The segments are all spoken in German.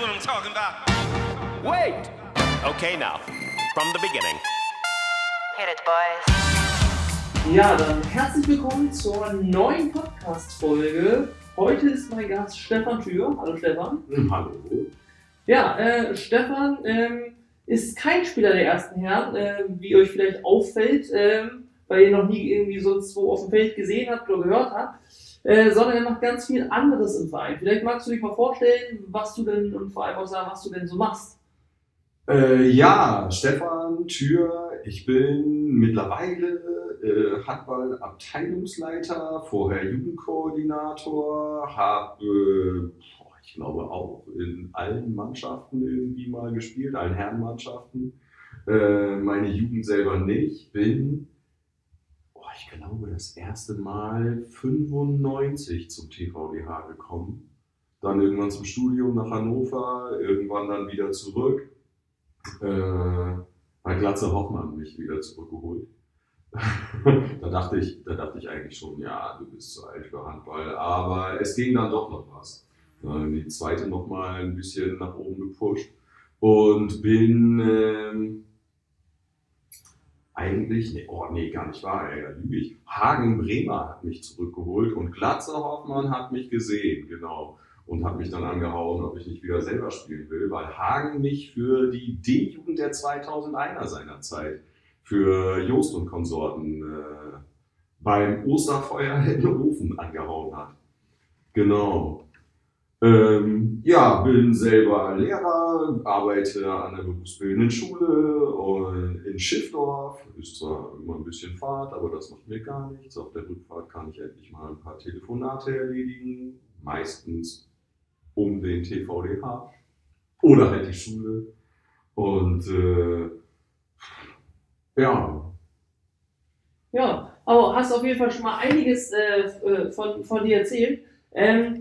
what I'm talking about. Wait! Okay, now, from the beginning. Hit it, boys. Ja, dann herzlich willkommen zur neuen Podcast-Folge. Heute ist mein Gast Stefan Thür. Hallo Stefan. Hm, Hallo. Ja, äh, Stefan ähm, ist kein Spieler der ersten Herren, äh, wie euch vielleicht auffällt, ähm, weil ihr noch nie irgendwie sonst wo auf dem Feld gesehen habt oder gehört habt, äh, sondern er macht ganz viel anderes im Verein. Vielleicht magst du dich mal vorstellen, was du denn und vor allem auch sagen, was du denn so machst. Äh, ja, Stefan Thür, ich bin mittlerweile äh, Handball-Abteilungsleiter, vorher Jugendkoordinator, habe, äh, ich glaube, auch in allen Mannschaften irgendwie mal gespielt, allen Herrenmannschaften. Äh, meine Jugend selber nicht, bin, ich glaube, das erste Mal 95 zum TVDH gekommen. Dann irgendwann zum Studium nach Hannover, irgendwann dann wieder zurück. Äh, hat Glatze Hoffmann mich wieder zurückgeholt. da, dachte ich, da dachte ich eigentlich schon, ja, du bist zu alt für Handball. Aber es ging dann doch noch was. Äh, die zweite nochmal ein bisschen nach oben gepusht. Und bin ähm, eigentlich, nee, oh nee, gar nicht wahr, ey, da lüge ich. Hagen Bremer hat mich zurückgeholt und Glatze Hoffmann hat mich gesehen, genau. Und hat mich dann angehauen, ob ich nicht wieder selber spielen will, weil Hagen mich für die D-Jugend der 2001er seiner Zeit, für Jost und Konsorten, äh, beim Osterfeuer in Ofen angehauen hat. Genau. Ähm, ja, bin selber Lehrer, arbeite an der berufsbildenden Schule und in Schiffdorf. Ist zwar immer ein bisschen Fahrt, aber das macht mir gar nichts. Auf der Rückfahrt kann ich endlich mal ein paar Telefonate erledigen. Meistens um den TVDH oder halt die Schule. Und äh, ja, Ja, aber hast auf jeden Fall schon mal einiges äh, äh, von, von dir erzählt. Ähm,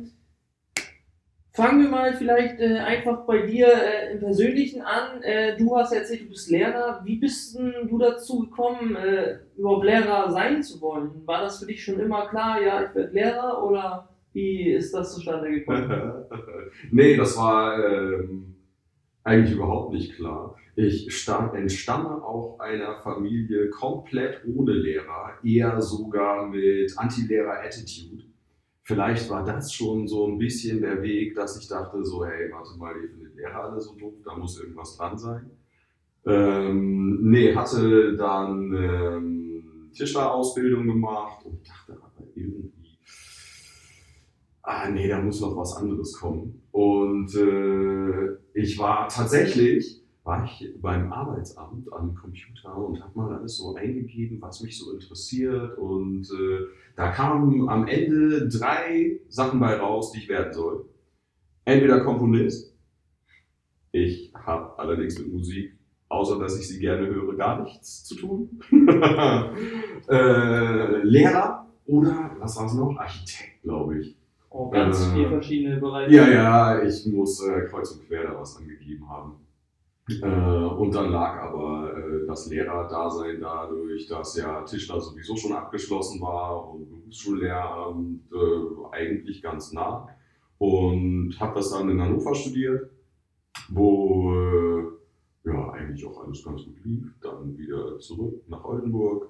fangen wir mal vielleicht äh, einfach bei dir äh, im Persönlichen an. Äh, du hast erzählt, du bist Lehrer. Wie bist du dazu gekommen, äh, überhaupt Lehrer sein zu wollen? War das für dich schon immer klar, ja, ich werde Lehrer oder wie ist das zustande gekommen? nee, das war ähm, eigentlich überhaupt nicht klar. Ich stamm, entstamme auch einer Familie komplett ohne Lehrer, eher sogar mit Anti-Lehrer-Attitude. Vielleicht war das schon so ein bisschen der Weg, dass ich dachte, so, hey, warte mal, ihr findet Lehrer alle so doof, da muss irgendwas dran sein. Ähm, nee, hatte dann ähm, Tischlerausbildung gemacht und dachte aber irgendwie, ah nee, da muss noch was anderes kommen. Und äh, ich war tatsächlich, war ich beim Arbeitsamt am Computer und habe mal alles so eingegeben, was mich so interessiert. Und äh, da kamen am Ende drei Sachen bei raus, die ich werden soll. Entweder Komponist, ich habe allerdings mit Musik, außer dass ich sie gerne höre, gar nichts zu tun. äh, Lehrer oder, was war es noch? Architekt, glaube ich. Oh, ganz Äh, viele verschiedene Bereiche. Ja, ja, ich muss äh, kreuz und quer da was angegeben haben. Äh, und dann lag aber äh, das Lehrerdasein dadurch, dass ja Tischler sowieso schon abgeschlossen war und Berufsschullehramt äh, eigentlich ganz nah. Und habe das dann in Hannover studiert, wo äh, ja eigentlich auch alles ganz gut lief. Dann wieder zurück nach Oldenburg.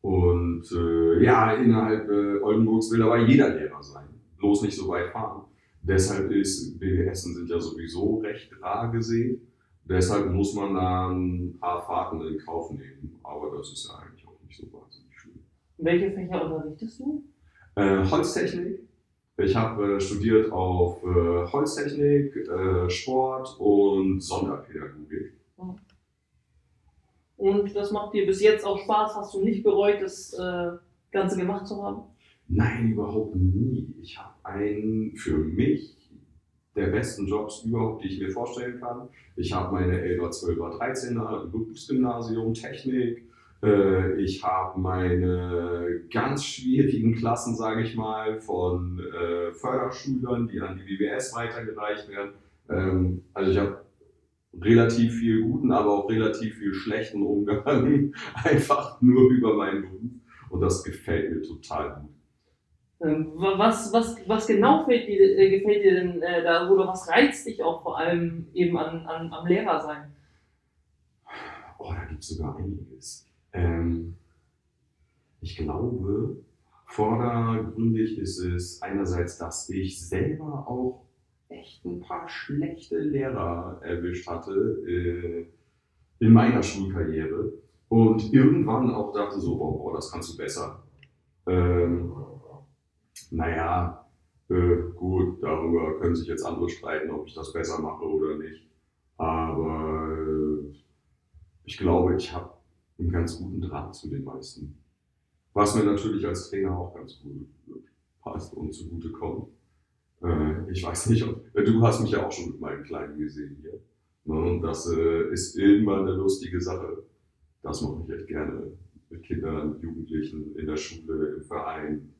Und äh, ja, innerhalb äh, Oldenburgs will aber jeder Lehrer sein, bloß nicht so weit fahren. Deshalb ist BWSen sind ja sowieso recht rar gesehen. Deshalb muss man da ein paar Fahrten in Kauf nehmen. Aber das ist ja eigentlich auch nicht so wahnsinnig schlimm. Welche Fächer unterrichtest du? Äh, Holztechnik. Ich habe äh, studiert auf äh, Holztechnik, äh, Sport und Sonderpädagogik. Und das macht dir bis jetzt auch Spaß? Hast du nicht bereut, das äh, Ganze gemacht zu haben? Nein, überhaupt nie. Ich habe einen für mich der besten Jobs überhaupt, die ich mir vorstellen kann. Ich habe meine 11er, 12er, 13er im Berufsgymnasium Technik. Äh, Ich habe meine ganz schwierigen Klassen, sage ich mal, von äh, Förderschülern, die an die WWS weitergereicht werden. Ähm, Also ich habe relativ viel guten, aber auch relativ viel schlechten Umgang, einfach nur über meinen Beruf. Und das gefällt mir total gut. Ähm, wa- was, was, was genau dir, äh, gefällt dir denn äh, da oder was reizt dich auch vor allem eben an, an, am Lehrer sein? Oh, da gibt es sogar einiges. Ähm, ich glaube, vordergründig ist es einerseits, dass ich selber auch echt ein paar schlechte Lehrer erwischt hatte äh, in meiner Schulkarriere und irgendwann auch dachte so, boah, boah das kannst du besser. Ähm, naja, äh, gut, darüber können sich jetzt andere streiten, ob ich das besser mache oder nicht. Aber äh, ich glaube, ich habe einen ganz guten Draht zu den meisten. Was mir natürlich als Trainer auch ganz gut passt und zugute kommt. Äh, ich weiß nicht, ob, äh, du hast mich ja auch schon mit meinem Kleinen gesehen hier. Ne? Und das äh, ist immer eine lustige Sache. Das mache ich echt gerne mit Kindern, Jugendlichen in der Schule, im Verein.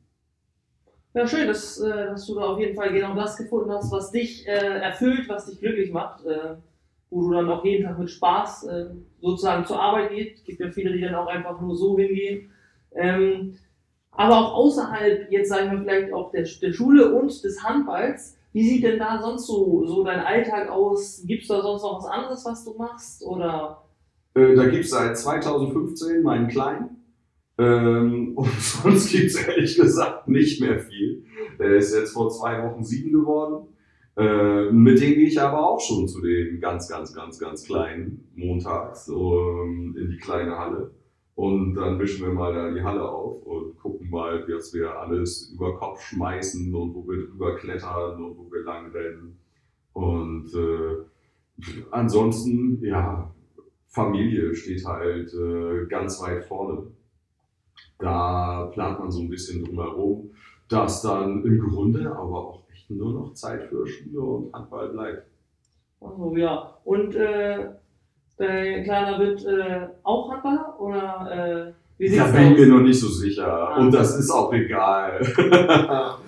Ja, schön, dass, äh, dass du da auf jeden Fall genau das gefunden hast, was dich äh, erfüllt, was dich glücklich macht, äh, wo du dann auch jeden Tag mit Spaß sozusagen zur Arbeit gehst. Es gibt ja viele, die dann auch einfach nur so hingehen. Ähm, aber auch außerhalb, jetzt sagen wir vielleicht auch der, der Schule und des Handballs, wie sieht denn da sonst so, so dein Alltag aus? Gibt es da sonst noch was anderes, was du machst? Oder da gibt es seit 2015 meinen Kleinen. Ähm, und sonst gibt es ehrlich gesagt nicht mehr viel. Der ist jetzt vor zwei Wochen sieben geworden. Äh, mit dem gehe ich aber auch schon zu den ganz, ganz, ganz, ganz kleinen montags ähm, in die kleine Halle. Und dann mischen wir mal da die Halle auf und gucken mal, was wir alles über Kopf schmeißen und wo wir drüber klettern und wo wir lang rennen. Und äh, ansonsten, ja, Familie steht halt äh, ganz weit vorne. Da plant man so ein bisschen drumherum, dass dann im Grunde aber auch echt nur noch Zeit für Schule und Handball bleibt. also, ja. Und äh, dein Kleiner wird äh, auch Handballer? Oder äh, wie sieht's Da bin ich mir noch nicht so sicher. Ah. Und das ist auch egal.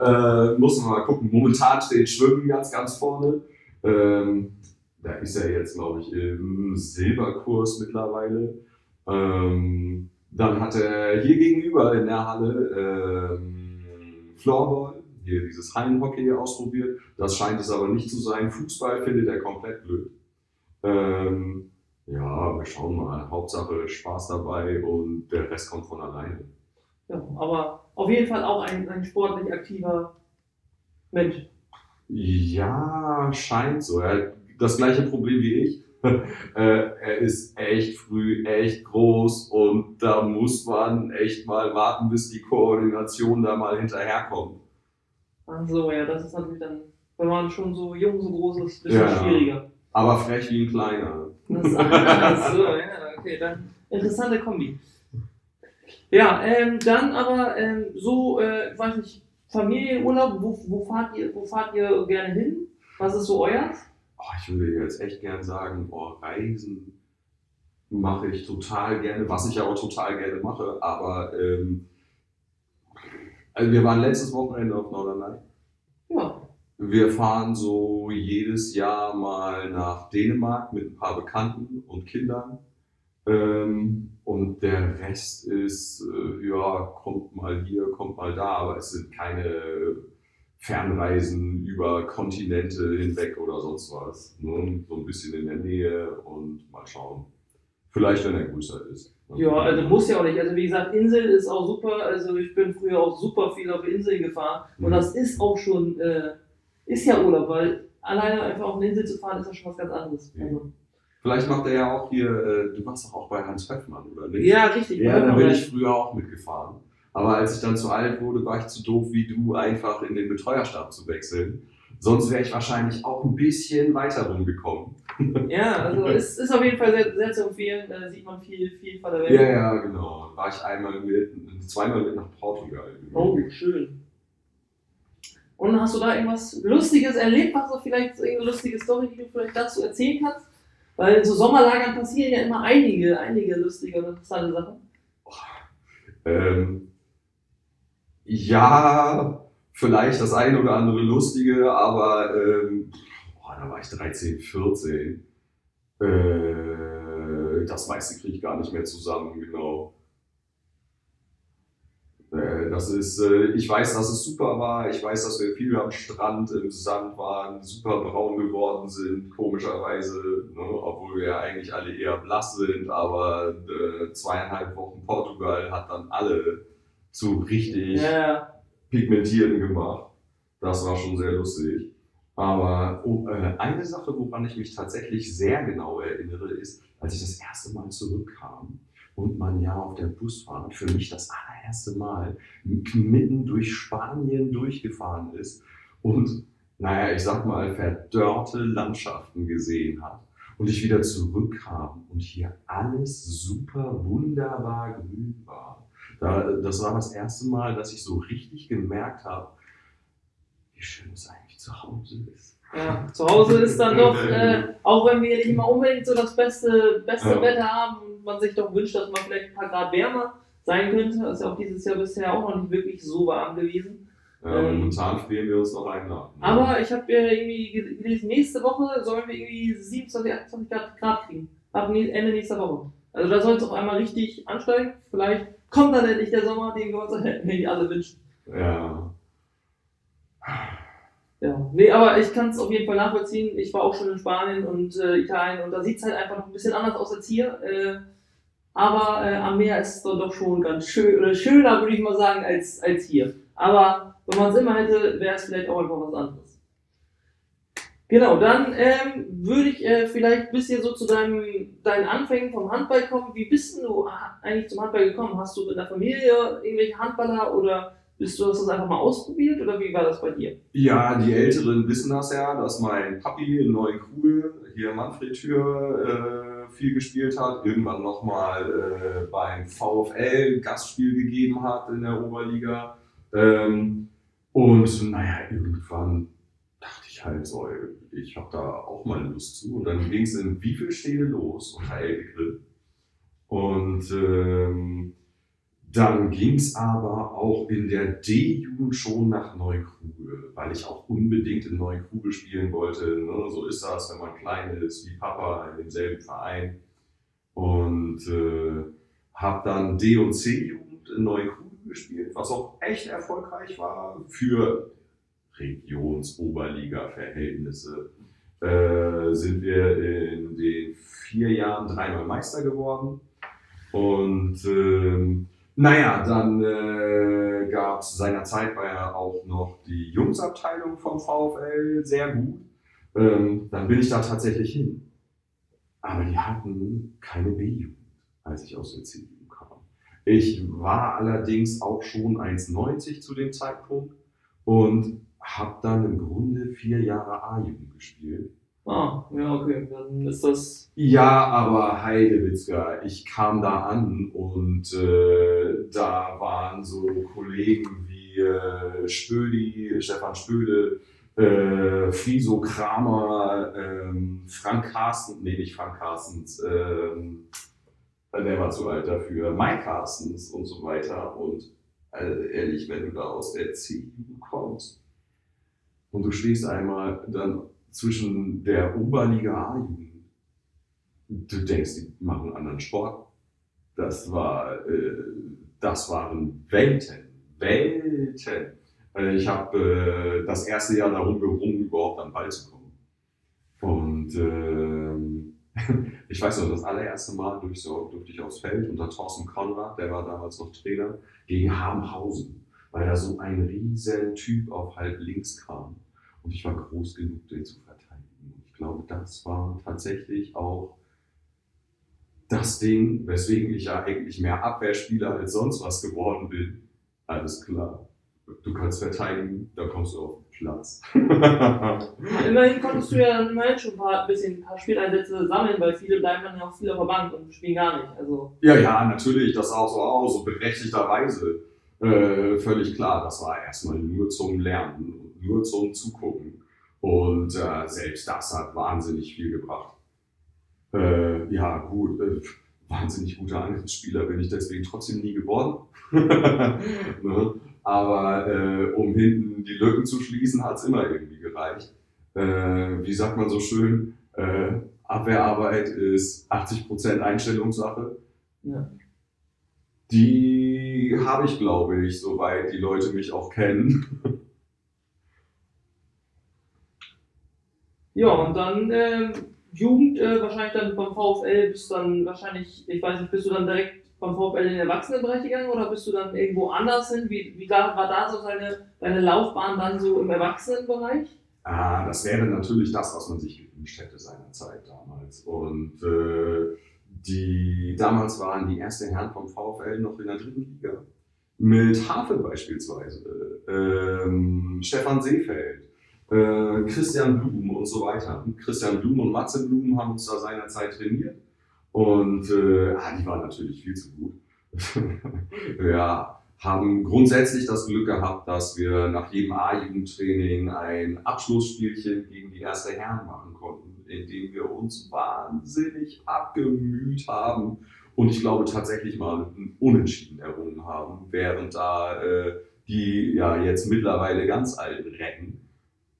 äh, muss man mal gucken. Momentan steht Schwimmen ganz, ganz vorne. Ähm, da ist er jetzt, glaube ich, im Silberkurs mittlerweile. Ähm, dann hat er hier gegenüber in der Halle ähm, Floorball, hier dieses Hallenhockey ausprobiert. Das scheint es aber nicht zu sein. Fußball findet er komplett blöd. Ähm, ja, wir schauen mal. Hauptsache Spaß dabei und der Rest kommt von alleine. Ja, aber auf jeden Fall auch ein, ein sportlich aktiver Mensch. Ja, scheint so. Er hat das gleiche Problem wie ich. äh, er ist echt früh, echt groß und da muss man echt mal warten, bis die Koordination da mal hinterherkommt. Ach so, ja, das ist natürlich dann, wenn man schon so jung, so groß ist, ein bisschen Ja. schwieriger. Aber frech wie ein Kleiner. Das, ach so, ja, okay, dann interessante Kombi. Ja, ähm, dann aber ähm, so, äh, weiß nicht, Familienurlaub, wo, wo, fahrt ihr, wo fahrt ihr gerne hin? Was ist so euer? Oh, ich würde jetzt echt gern sagen, oh, Reisen mache ich total gerne, was ich aber total gerne mache. Aber ähm, also wir waren letztes Wochenende auf Norderney. Ja, Wir fahren so jedes Jahr mal nach Dänemark mit ein paar Bekannten und Kindern. Ähm, und der Rest ist, äh, ja, kommt mal hier, kommt mal da, aber es sind keine Fernreisen über Kontinente hinweg oder sonst was. Ne? So ein bisschen in der Nähe und mal schauen. Vielleicht, wenn er größer ist. ja, also muss ja auch nicht. Also wie gesagt, Insel ist auch super. Also ich bin früher auch super viel auf Inseln gefahren. Und Mhm. das ist auch schon, äh, ist ja Urlaub, weil alleine einfach auf eine Insel zu fahren, ist ja schon was ganz anderes. Ja. Also, Vielleicht macht er ja auch hier, äh, du warst doch auch bei Hans Höffmann, oder nicht? ja, richtig. Ja, da bin ich früher auch mitgefahren. Aber als ich dann zu alt wurde, war ich zu doof wie du, einfach in den Betreuerstab zu wechseln. Sonst wäre ich wahrscheinlich auch ein bisschen weiter rumgekommen. Ja, also es ist auf jeden Fall sehr, sehr zu empfehlen. Da sieht man viel, viel von der Welt. Ja, ja, genau. War ich einmal mit, zweimal mit nach Portugal. Oh, schön. Und hast du da irgendwas Lustiges erlebt? Hast du vielleicht irgendeine lustige Story, die du vielleicht dazu erzählen kannst? Weil in so Sommerlagern passieren ja immer einige, einige lustige und interessante Sachen. Ähm, ja, vielleicht das eine oder andere lustige, aber ähm, boah, da war ich 13, 14. Äh, das meiste kriege ich gar nicht mehr zusammen, genau. Äh, Das ist, äh, ich weiß, dass es super war. Ich weiß, dass wir viel am Strand im Sand waren, super braun geworden sind, komischerweise, ne? obwohl wir ja eigentlich alle eher blass sind. Aber äh, zweieinhalb Wochen Portugal hat dann alle zu richtig Ja, pigmentierten gemacht. Das war schon sehr lustig. Aber oh, äh, eine Sache, woran ich mich tatsächlich sehr genau erinnere, ist, als ich das erste Mal zurückkam und man ja auf der Busfahrt für mich das allererste Mal mitten durch Spanien durchgefahren ist und, naja, ich sag mal, verdörrte Landschaften gesehen hat. Und ich wieder zurückkam und hier alles super wunderbar grün war. Da, das war das erste Mal, dass ich so richtig gemerkt habe, wie schön es eigentlich zu Hause ist. ja. Zu Hause ist dann doch, äh, auch wenn wir nicht immer unbedingt so das beste, beste Ja. Wetter haben und man sich doch wünscht, dass man vielleicht ein paar Grad wärmer sein könnte. Das ist ja auch dieses Jahr bisher auch noch nicht wirklich so warm gewesen. Ja, Ähm. momentan frieren wir uns noch einen nach. Aber ich habe ja irgendwie ge- gelesen, nächste Woche sollen wir irgendwie 27, 28 Grad, Grad kriegen. Ab Ende nächster Woche. Also da soll es auf einmal richtig ansteigen. Vielleicht kommt dann endlich der Sommer, den wir uns irgendwie alle wünschen. Ja. Ja, nee, aber ich kann es auf jeden Fall nachvollziehen. Ich war auch schon in Spanien und äh, Italien und da sieht es halt einfach noch ein bisschen anders aus als hier. Äh, aber äh, am Meer ist es dann doch schon ganz schön, oder schöner, würde ich mal sagen, als, als hier. Aber wenn man es immer hätte, wäre es vielleicht auch einfach was anderes. Genau, dann ähm, würde ich äh, vielleicht ein bisschen so zu deinem, deinen Anfängen vom Handball kommen. Wie bist du eigentlich zum Handball gekommen? Hast du in der Familie irgendwelche Handballer oder bist du hast du das einfach mal ausprobiert oder wie war das bei dir? Ja, die Älteren wissen das ja, dass mein Papi in Neunkugel, hier Manfred Tür, äh, viel gespielt hat. Irgendwann nochmal äh, beim VfL Gastspiel gegeben hat in der Oberliga. Ähm, und naja, irgendwann ich halt so, ich habe da auch mal Lust zu. Und dann ging es in Wiefelstede los unter Elbegriff. Und ähm, dann ging es aber auch in der D-Jugend schon nach Neukrugel, weil ich auch unbedingt in Neukrugel spielen wollte. Ne? So ist das, wenn man klein ist, wie Papa in demselben Verein. Und äh, habe dann D- und C-Jugend in Neukrugel gespielt, was auch echt erfolgreich war für Regions-Oberliga-Verhältnisse. Äh, sind wir in den vier Jahren dreimal Meister geworden. Und ähm, naja, dann äh, gab es seinerzeit war ja auch noch die Jungsabteilung vom VfL sehr gut. Ähm, dann bin ich da tatsächlich hin. Aber die hatten keine B-Jugend, als ich aus der C-Jugend kam. Ich war allerdings auch schon 1,90 zu dem Zeitpunkt und habe dann im Grunde vier Jahre A-Jugend gespielt. Ah, ja, okay. Dann ist das. Ja, aber Heidewitzka, ich kam da an und äh, da waren so Kollegen wie äh, Spödi, Stefan Spöde, äh, Friso Kramer, ähm, Frank Carsten, nee, nicht Frank Carstens, ähm, der war zu alt dafür, Mike Carstens und so weiter. Und äh, ehrlich, wenn du da aus der CU kommst und du stehst einmal dann zwischen der Oberliga A-Jugend. Du denkst, die machen einen anderen Sport. Das war, äh, das waren Welten, Welten. Äh, ich habe äh, das erste Jahr darum gerungen, überhaupt an Ball zu kommen. Und ähm, ich weiß noch, das allererste Mal durfte, ich aufs Feld unter Thorsten Konrad, der war damals noch Trainer, gegen Habenhausen, weil da so ein riesen Typ auf halb links kam. Und ich war groß genug, den zu verteidigen. Und ich glaube, das war tatsächlich auch das Ding, weswegen ich ja eigentlich mehr Abwehrspieler als sonst was geworden bin. Alles klar. Du kannst verteidigen, da kommst du auf den Platz. Immerhin konntest du ja dann immerhin schon ein paar, bisschen, ein paar Spieleinsätze sammeln, weil viele bleiben dann ja auch viel auf der Bank und spielen gar nicht. Also, ja, ja, natürlich, das auch so aus, so berechtigterweise. Äh, völlig klar, das war erstmal nur zum Lernen und nur zum Zugucken. Und äh, selbst das hat wahnsinnig viel gebracht. Äh, ja, gut, äh, wahnsinnig guter Angriffsspieler bin ich deswegen trotzdem nie geworden. ne? Aber äh, um hinten die Lücken zu schließen, hat es immer irgendwie gereicht. Äh, wie sagt man so schön, Abwehrarbeit ist 80% Einstellungssache. ja. Die die habe ich, glaube ich, soweit die Leute mich auch kennen. Ja, und dann ähm, Jugend, äh, wahrscheinlich dann beim VfL bist du dann wahrscheinlich, ich weiß nicht, bist du dann direkt beim VfL in den Erwachsenenbereich gegangen oder bist du dann irgendwo anders hin? Wie, wie war, war da so deine, deine Laufbahn dann so im Erwachsenenbereich? Ah, das wäre natürlich das, was man sich gewünscht hätte seinerzeit damals. Und äh, die, damals waren die ersten Herren vom VfL noch in der dritten Liga. Mit Hafe beispielsweise, ähm, Stefan Seefeld, äh, Christian Blum und so weiter. Christian Blum und Matze Blum haben uns da seinerzeit trainiert. Und äh, ah, die waren natürlich viel zu gut. ja, haben grundsätzlich das Glück gehabt, dass wir nach jedem A-Jugendtraining ein Abschlussspielchen gegen die erste Herren machen konnten, in dem wir uns wahnsinnig abgemüht haben und ich glaube tatsächlich mal ein Unentschieden errungen haben, während da äh, die ja jetzt mittlerweile ganz alten Recken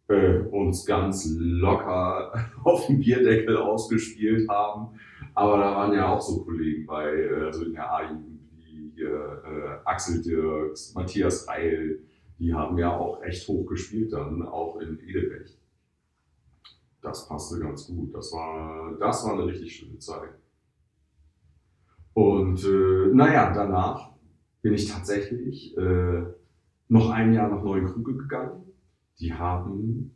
äh, uns ganz locker auf dem Bierdeckel ausgespielt haben. Aber da waren ja auch so Kollegen bei, äh, also in der A-Jugend wie hier, äh, Axel Dirks, Matthias Reil, die haben ja auch echt hoch gespielt dann, auch in Edelrecht. Das passte ganz gut. Das war, das war eine richtig schöne Zeit. Und äh, naja, danach bin ich tatsächlich äh, noch ein Jahr nach Neuenkruge gegangen die haben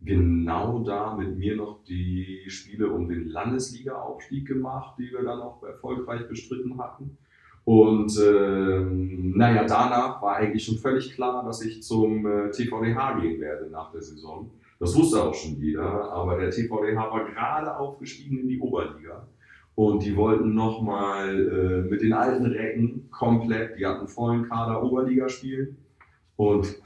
genau da mit mir noch die Spiele um den Landesliga-Aufstieg gemacht, die wir dann auch erfolgreich bestritten hatten. Und ähm, naja, danach war eigentlich schon völlig klar, dass ich zum äh, TVDH gehen werde nach der Saison. Das wusste auch schon jeder, aber der TVDH war gerade aufgestiegen in die Oberliga. Und die wollten nochmal äh, mit den alten Recken komplett, die hatten vollen Kader Oberliga spielen. Und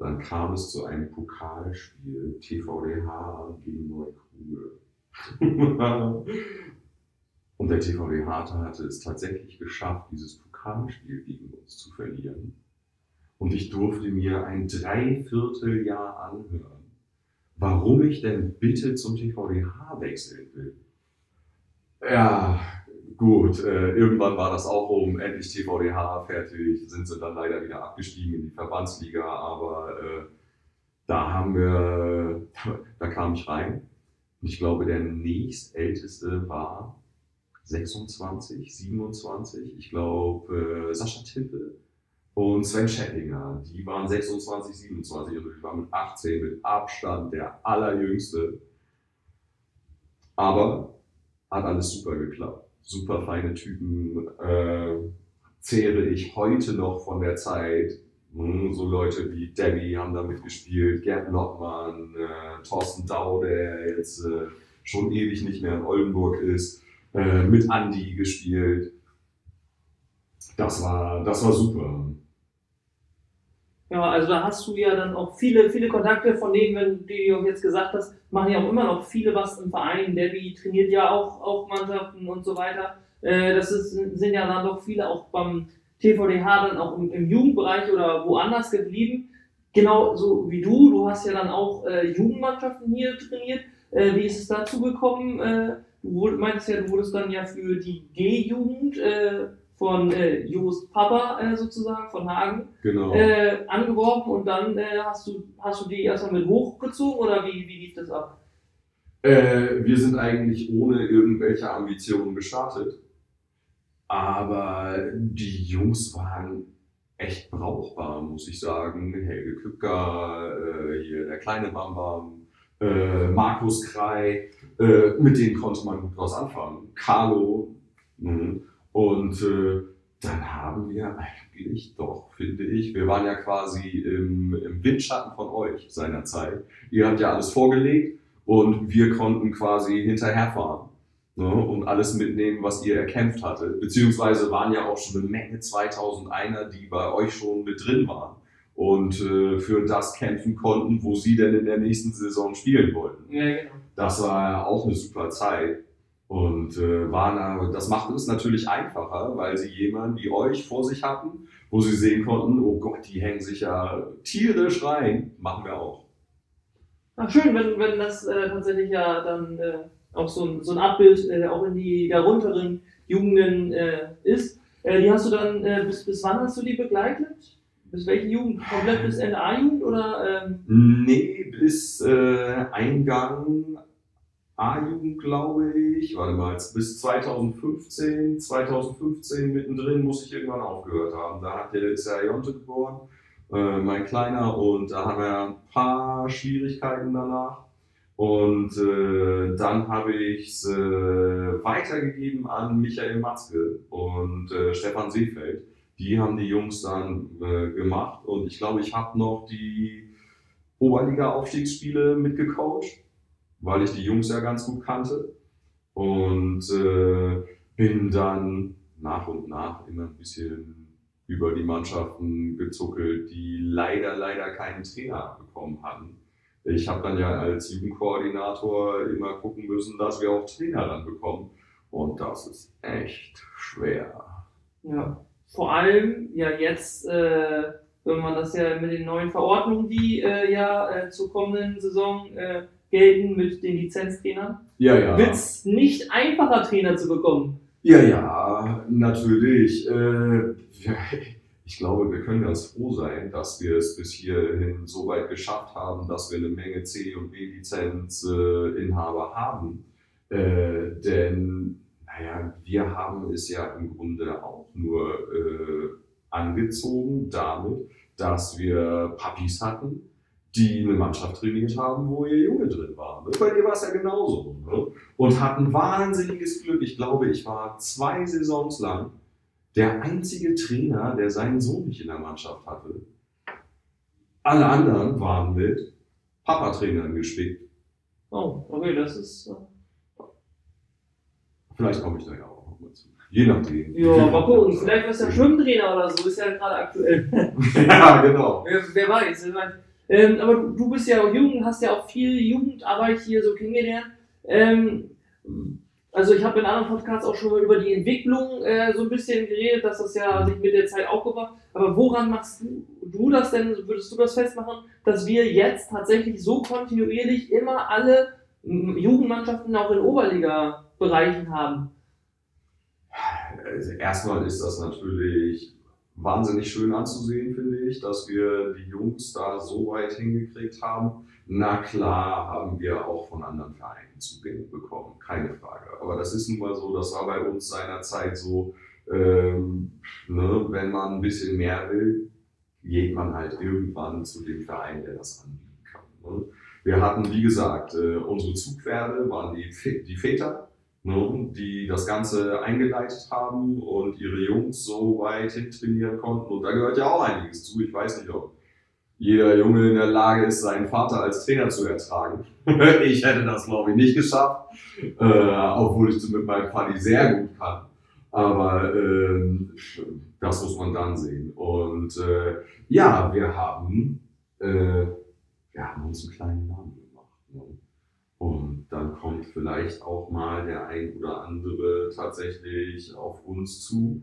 dann kam es zu einem Pokalspiel TVDH gegen Neukruge. Und der TVDH hatte es tatsächlich geschafft, dieses Pokalspiel gegen uns zu verlieren. Und ich durfte mir ein Dreivierteljahr anhören, warum ich denn bitte zum TVDH wechseln will. Ja, Gut, äh, irgendwann war das auch um, endlich TVDH fertig, sind sie dann leider wieder abgestiegen in die Verbandsliga, aber äh, da haben wir, da kam ich rein. Und ich glaube, der nächstälteste war 26, 27, ich glaube äh, Sascha Tippe und Sven Schettinger, die waren 26, 27 und ich war mit 18 mit Abstand der allerjüngste. Aber hat alles super geklappt super feine Typen, äh, zehre ich heute noch von der Zeit. Hm, so Leute wie Debbie haben da mitgespielt, Gerd Lottmann, äh, Thorsten Dau, der jetzt äh, schon ewig nicht mehr in Oldenburg ist, äh, mit Andy gespielt. Das war, das war super. Ja, also da hast du ja dann auch viele, viele Kontakte von denen, wenn du jetzt gesagt hast, machen ja auch immer noch viele was im Verein. Debbie trainiert ja auch, auch Mannschaften und so weiter. Äh, das ist, sind ja dann doch viele auch beim TVDH dann auch im, im Jugendbereich oder woanders geblieben. Genau so wie du. Du hast ja dann auch äh, Jugendmannschaften hier trainiert. Äh, wie ist es dazu gekommen? Äh, du meintest ja, du wurdest dann ja für die G-Jugend äh, von äh, Jost Papa äh, sozusagen, von Hagen, genau. äh, angeworben und dann äh, hast, du, hast du die erstmal mit hochgezogen oder wie, wie lief das ab? Äh, wir sind eigentlich ohne irgendwelche Ambitionen gestartet. Aber die Jungs waren echt brauchbar, muss ich sagen. Helge Küpker, äh, hier der kleine Bambam, Markus Krei, mit denen konnte man gut was anfangen. Carlo, mh. Und äh, dann haben wir eigentlich doch, finde ich, wir waren ja quasi im, im Windschatten von euch seinerzeit. Ihr habt ja alles vorgelegt und wir konnten quasi hinterherfahren ne, und alles mitnehmen, was ihr erkämpft hattet. Beziehungsweise waren ja auch schon eine Menge 2001er, die bei euch schon mit drin waren und äh, für das kämpfen konnten, wo sie denn in der nächsten Saison spielen wollten. Ja, genau. Das war ja auch eine super Zeit. Und äh, waren, das macht es natürlich einfacher, weil sie jemanden wie euch vor sich hatten, wo sie sehen konnten, oh Gott, die hängen sich ja tierisch rein. Machen wir auch. Ach, schön, wenn, wenn das äh, tatsächlich ja dann äh, auch so ein, so ein Abbild äh, auch in die daruntereren Jugenden äh, ist. Äh, die hast du dann, bis, bis wann hast du die begleitet? Bis welche Jugend? Komplett bis Ende A-Jugend oder? Ähm? Nee, bis Eingang A-Jugend, glaube ich. Warte mal, bis 2015. 2015 mittendrin muss ich irgendwann aufgehört haben. Da hat der, Jonte geboren, äh, mein Kleiner, und da haben wir ein paar Schwierigkeiten danach. Und äh, dann habe ich es äh, weitergegeben an Michael Matzke und äh, Stefan Seefeld. Die haben die Jungs dann äh, gemacht und ich glaube, ich habe noch die Oberliga-Aufstiegsspiele mitgecoacht, weil ich die Jungs ja ganz gut kannte. Und äh, bin dann nach und nach immer ein bisschen über die Mannschaften gezuckelt, die leider, leider keinen Trainer bekommen hatten. Ich habe dann ja als Jugendkoordinator immer gucken müssen, dass wir auch Trainer dann bekommen. Und das ist echt schwer. Ja, vor allem ja jetzt, äh, wenn man das ja mit den neuen Verordnungen, die äh, ja äh, zur kommenden Saison äh, gelten mit den Lizenztrainern, Ja, ja. wird es nicht einfacher, Trainer zu bekommen. Ja, ja, natürlich. Äh, ich glaube, wir können ganz froh sein, dass wir es bis hierhin so weit geschafft haben, dass wir eine Menge C- und B-Lizenzinhaber haben. Äh, denn, naja, wir haben es ja im Grunde auch nur äh, angezogen damit, dass wir Puppies hatten, die eine Mannschaft trainiert haben, wo ihr Junge drin war. Ne? Bei dir war es ja genauso. Ne? Und hatten wahnsinniges Glück. Ich glaube, ich war zwei Saisons lang der einzige Trainer, der seinen Sohn nicht in der Mannschaft hatte. Alle anderen waren mit Papa-Trainern gespickt. Oh, okay, das ist. Äh, Vielleicht komme ich da ja auch noch mal zu. Je nachdem. ja, mal gucken, vielleicht was der Schwimmtrainer oder so, ist ja gerade aktuell. ja, genau. wer, wer weiß. Ich mein, ähm, aber du, du bist ja auch jung, hast ja auch viel Jugendarbeit hier so kennengelernt. Ähm, also ich habe in anderen Podcasts auch schon mal über die Entwicklung äh, so ein bisschen geredet, dass das ja sich mit der Zeit aufgebaut. Aber woran machst du, du das denn, würdest du das festmachen, dass wir jetzt tatsächlich so kontinuierlich immer alle m, Jugendmannschaften auch in Oberliga-Bereichen haben? Also erstmal ist das natürlich wahnsinnig schön anzusehen, finde ich, dass wir die Jungs da so weit hingekriegt haben. Na klar haben wir auch von anderen Vereinen Zugänge bekommen, keine Frage. Aber das ist nun mal so, das war bei uns seinerzeit so, ähm, ne, wenn man ein bisschen mehr will, geht man halt irgendwann zu dem Verein, der das anbieten kann. Ne? Wir hatten, wie gesagt, äh, unsere Zugpferde waren die, Vä- die Väter, ne, die das Ganze eingeleitet haben und ihre Jungs so weit hintrainieren konnten. Und da gehört ja auch einiges zu. Ich weiß nicht, ob jeder Junge in der Lage ist, seinen Vater als Trainer zu ertragen. ich hätte das, glaube ich, nicht geschafft, äh, obwohl ich mit meinem Vati sehr gut kann. Aber ähm, das muss man dann sehen. Und äh, ja, wir haben, äh, wir haben uns einen kleinen Namen? Und dann kommt vielleicht auch mal der ein oder andere tatsächlich auf uns zu.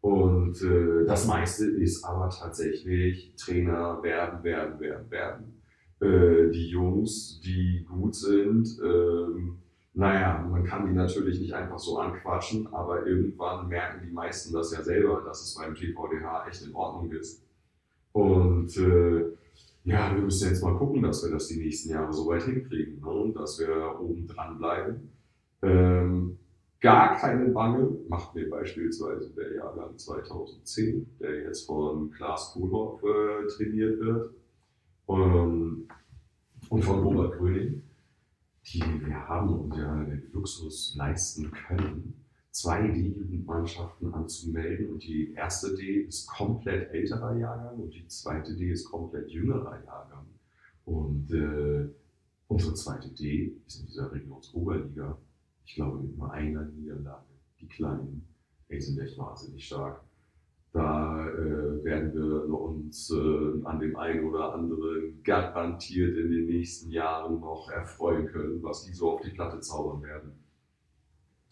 Und äh, das meiste ist aber tatsächlich Trainer werden, werden, werden, werden. Äh, die Jungs, die gut sind, ähm, naja, man kann die natürlich nicht einfach so anquatschen, aber irgendwann merken die meisten das ja selber, dass es beim TVDH echt in Ordnung ist. Und äh, ja, wir müssen jetzt mal gucken, dass wir das die nächsten Jahre so weit hinkriegen, ne? und dass wir oben dran bleiben. Ähm, gar keine Bange macht mir beispielsweise der Jahrgang 2010, der jetzt von Klaas Kohlhoff äh, trainiert wird ähm, und von Robert Gröning. Die, wir haben uns ja den Luxus leisten können, zwei D-Jugendmannschaften anzumelden und die erste D ist komplett älterer Jahrgang und die zweite D ist komplett jüngerer Jahrgang. Und äh, unsere zweite D ist in dieser Regionsoberliga, ich glaube, mit nur einer Niederlage. Die Kleinen, ey, sind echt wahnsinnig stark. Da äh, werden wir uns äh, an dem einen oder anderen garantiert in den nächsten Jahren noch erfreuen können, was die so auf die Platte zaubern werden.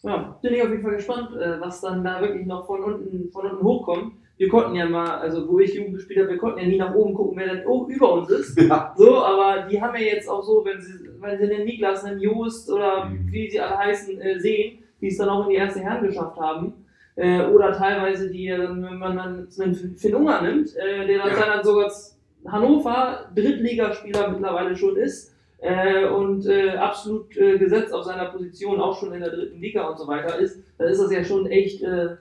Ja, bin ich auf jeden Fall gespannt, äh, was dann da wirklich noch von unten, von unten hochkommt. Wir konnten ja mal, also wo ich Jugend gespielt habe, wir konnten ja nie nach oben gucken, wer dann o- über uns ist. Ja. So, aber die haben ja jetzt auch so, wenn sie, wenn sie den Niklas, den Joost oder Mhm. wie sie alle heißen, äh, sehen, die es dann auch in die erste Herren geschafft haben, Äh, oder teilweise die, wenn man dann einen Finn Unger nimmt, der dann, Ja. dann sogar Hannover Drittligaspieler mittlerweile schon ist äh, und äh, absolut äh, gesetzt auf seiner Position auch schon in der dritten Liga und so weiter ist, dann ist das ja schon echt, äh,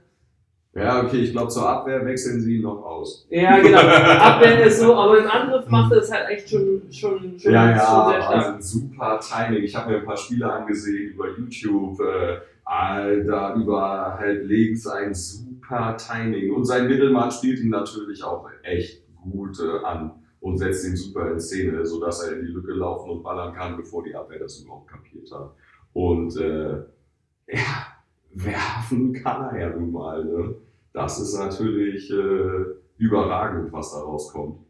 Ja, okay, ich glaube, zur Abwehr wechseln sie ihn noch aus. ja genau, Abwehr ist so, aber im Angriff macht er es halt echt schon, schon, schon, ja, schon ja, sehr stark. also super Timing. Ich habe mir ein paar Spiele angesehen über YouTube. Äh, Alter, über halt links ein super Timing. Und sein Mittelmann spielt ihn natürlich auch echt gut äh, an und setzt ihn super in Szene, sodass er in die Lücke laufen und ballern kann, bevor die Abwehr das überhaupt kapiert hat. Und äh, ja, werfen kann er ja nun mal. Ne? Das ist natürlich äh, überragend, was da rauskommt.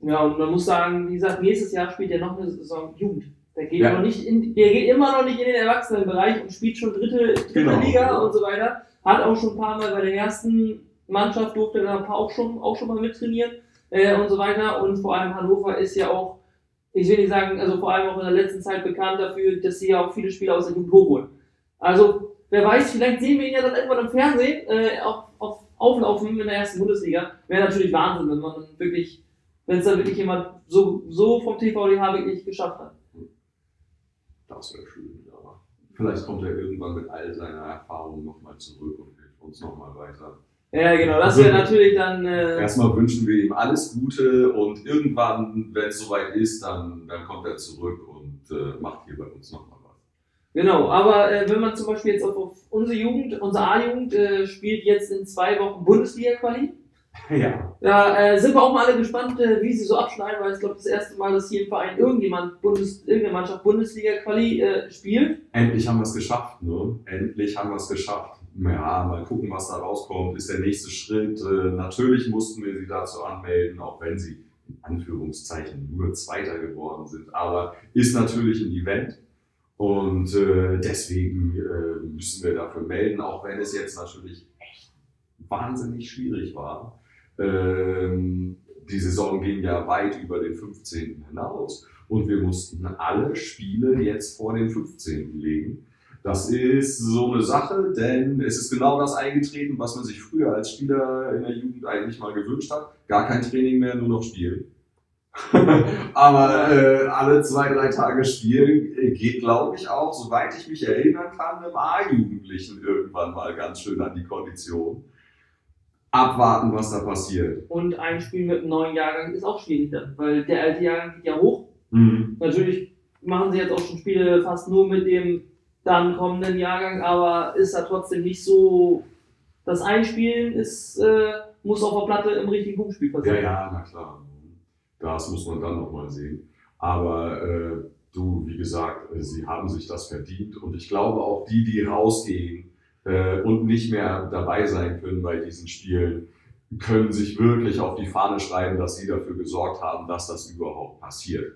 Ja, und man muss sagen, wie gesagt, nächstes Jahr spielt er noch eine Saison Jugend. Der geht, Ja. noch nicht in, der geht immer noch nicht in den Erwachsenenbereich und spielt schon dritte, dritte Genau. Liga und so weiter. Hat auch schon ein paar Mal bei der ersten Mannschaft durfte er auch schon, auch schon mal mittrainieren äh, und so weiter. Und vor allem Hannover ist ja auch, ich will nicht sagen, also vor allem auch in der letzten Zeit bekannt dafür, dass sie ja auch viele Spieler aus der Jugend hochholen. Also, wer weiß, vielleicht sehen wir ihn ja dann irgendwann im Fernsehen äh, auf, auf Auflaufen in der ersten Bundesliga. Wäre natürlich Wahnsinn, wenn man wirklich, wenn es dann wirklich jemand so, so vom TVDH wirklich geschafft hat. Das wäre schön, ja. Vielleicht kommt er irgendwann mit all seiner Erfahrung nochmal zurück und hilft uns nochmal weiter. Ja, genau, das wäre natürlich dann. Äh, Erstmal wünschen wir ihm alles Gute und irgendwann, wenn es soweit ist, dann, dann kommt er zurück und äh, macht hier bei uns nochmal was. Genau, aber äh, wenn man zum Beispiel jetzt auf, auf unsere Jugend, unsere A-Jugend äh, spielt jetzt in zwei Wochen Bundesliga-Quali. Ja. Da äh, sind wir auch mal alle gespannt, äh, wie sie so abschneiden, weil ich glaube, das erste Mal, dass hier im Verein irgendjemand Bundes, irgendeine Mannschaft Bundesliga-Quali äh, spielt. Endlich haben wir es geschafft, ne? Endlich haben wir es geschafft. Ja, mal gucken, was da rauskommt. Ist der nächste Schritt. Äh, natürlich mussten wir sie dazu anmelden, auch wenn sie in Anführungszeichen nur Zweiter geworden sind. Aber ist natürlich ein Event. Und äh, deswegen äh, müssen wir dafür melden, auch wenn es jetzt natürlich echt wahnsinnig schwierig war. Ähm, die Saison ging ja weit über den 15. hinaus und wir mussten alle Spiele jetzt vor den 15. legen. Das ist so eine Sache, denn es ist genau das eingetreten, was man sich früher als Spieler in der Jugend eigentlich mal gewünscht hat. Gar kein Training mehr, nur noch spielen. Aber äh, alle zwei, drei Tage spielen äh, geht, glaube ich, auch, soweit ich mich erinnern kann, einem A-Jugendlichen irgendwann mal ganz schön an die Kondition. Abwarten, was da passiert. Und ein Spiel mit einem neuen Jahrgang ist auch schwierig weil der alte Jahrgang geht ja hoch. Mhm. Natürlich machen sie jetzt auch schon Spiele fast nur mit dem dann kommenden Jahrgang, aber ist da trotzdem nicht so. Das Einspielen ist, äh, muss auf der Platte im richtigen Punktspiel Ja, passieren. ja, na klar. Das muss man dann nochmal sehen. Aber äh, du, wie gesagt, äh, sie haben sich das verdient und ich glaube auch die, die rausgehen äh, und nicht mehr dabei sein können bei diesen Spielen, können sich wirklich auf die Fahne schreiben, dass sie dafür gesorgt haben, dass das überhaupt passiert.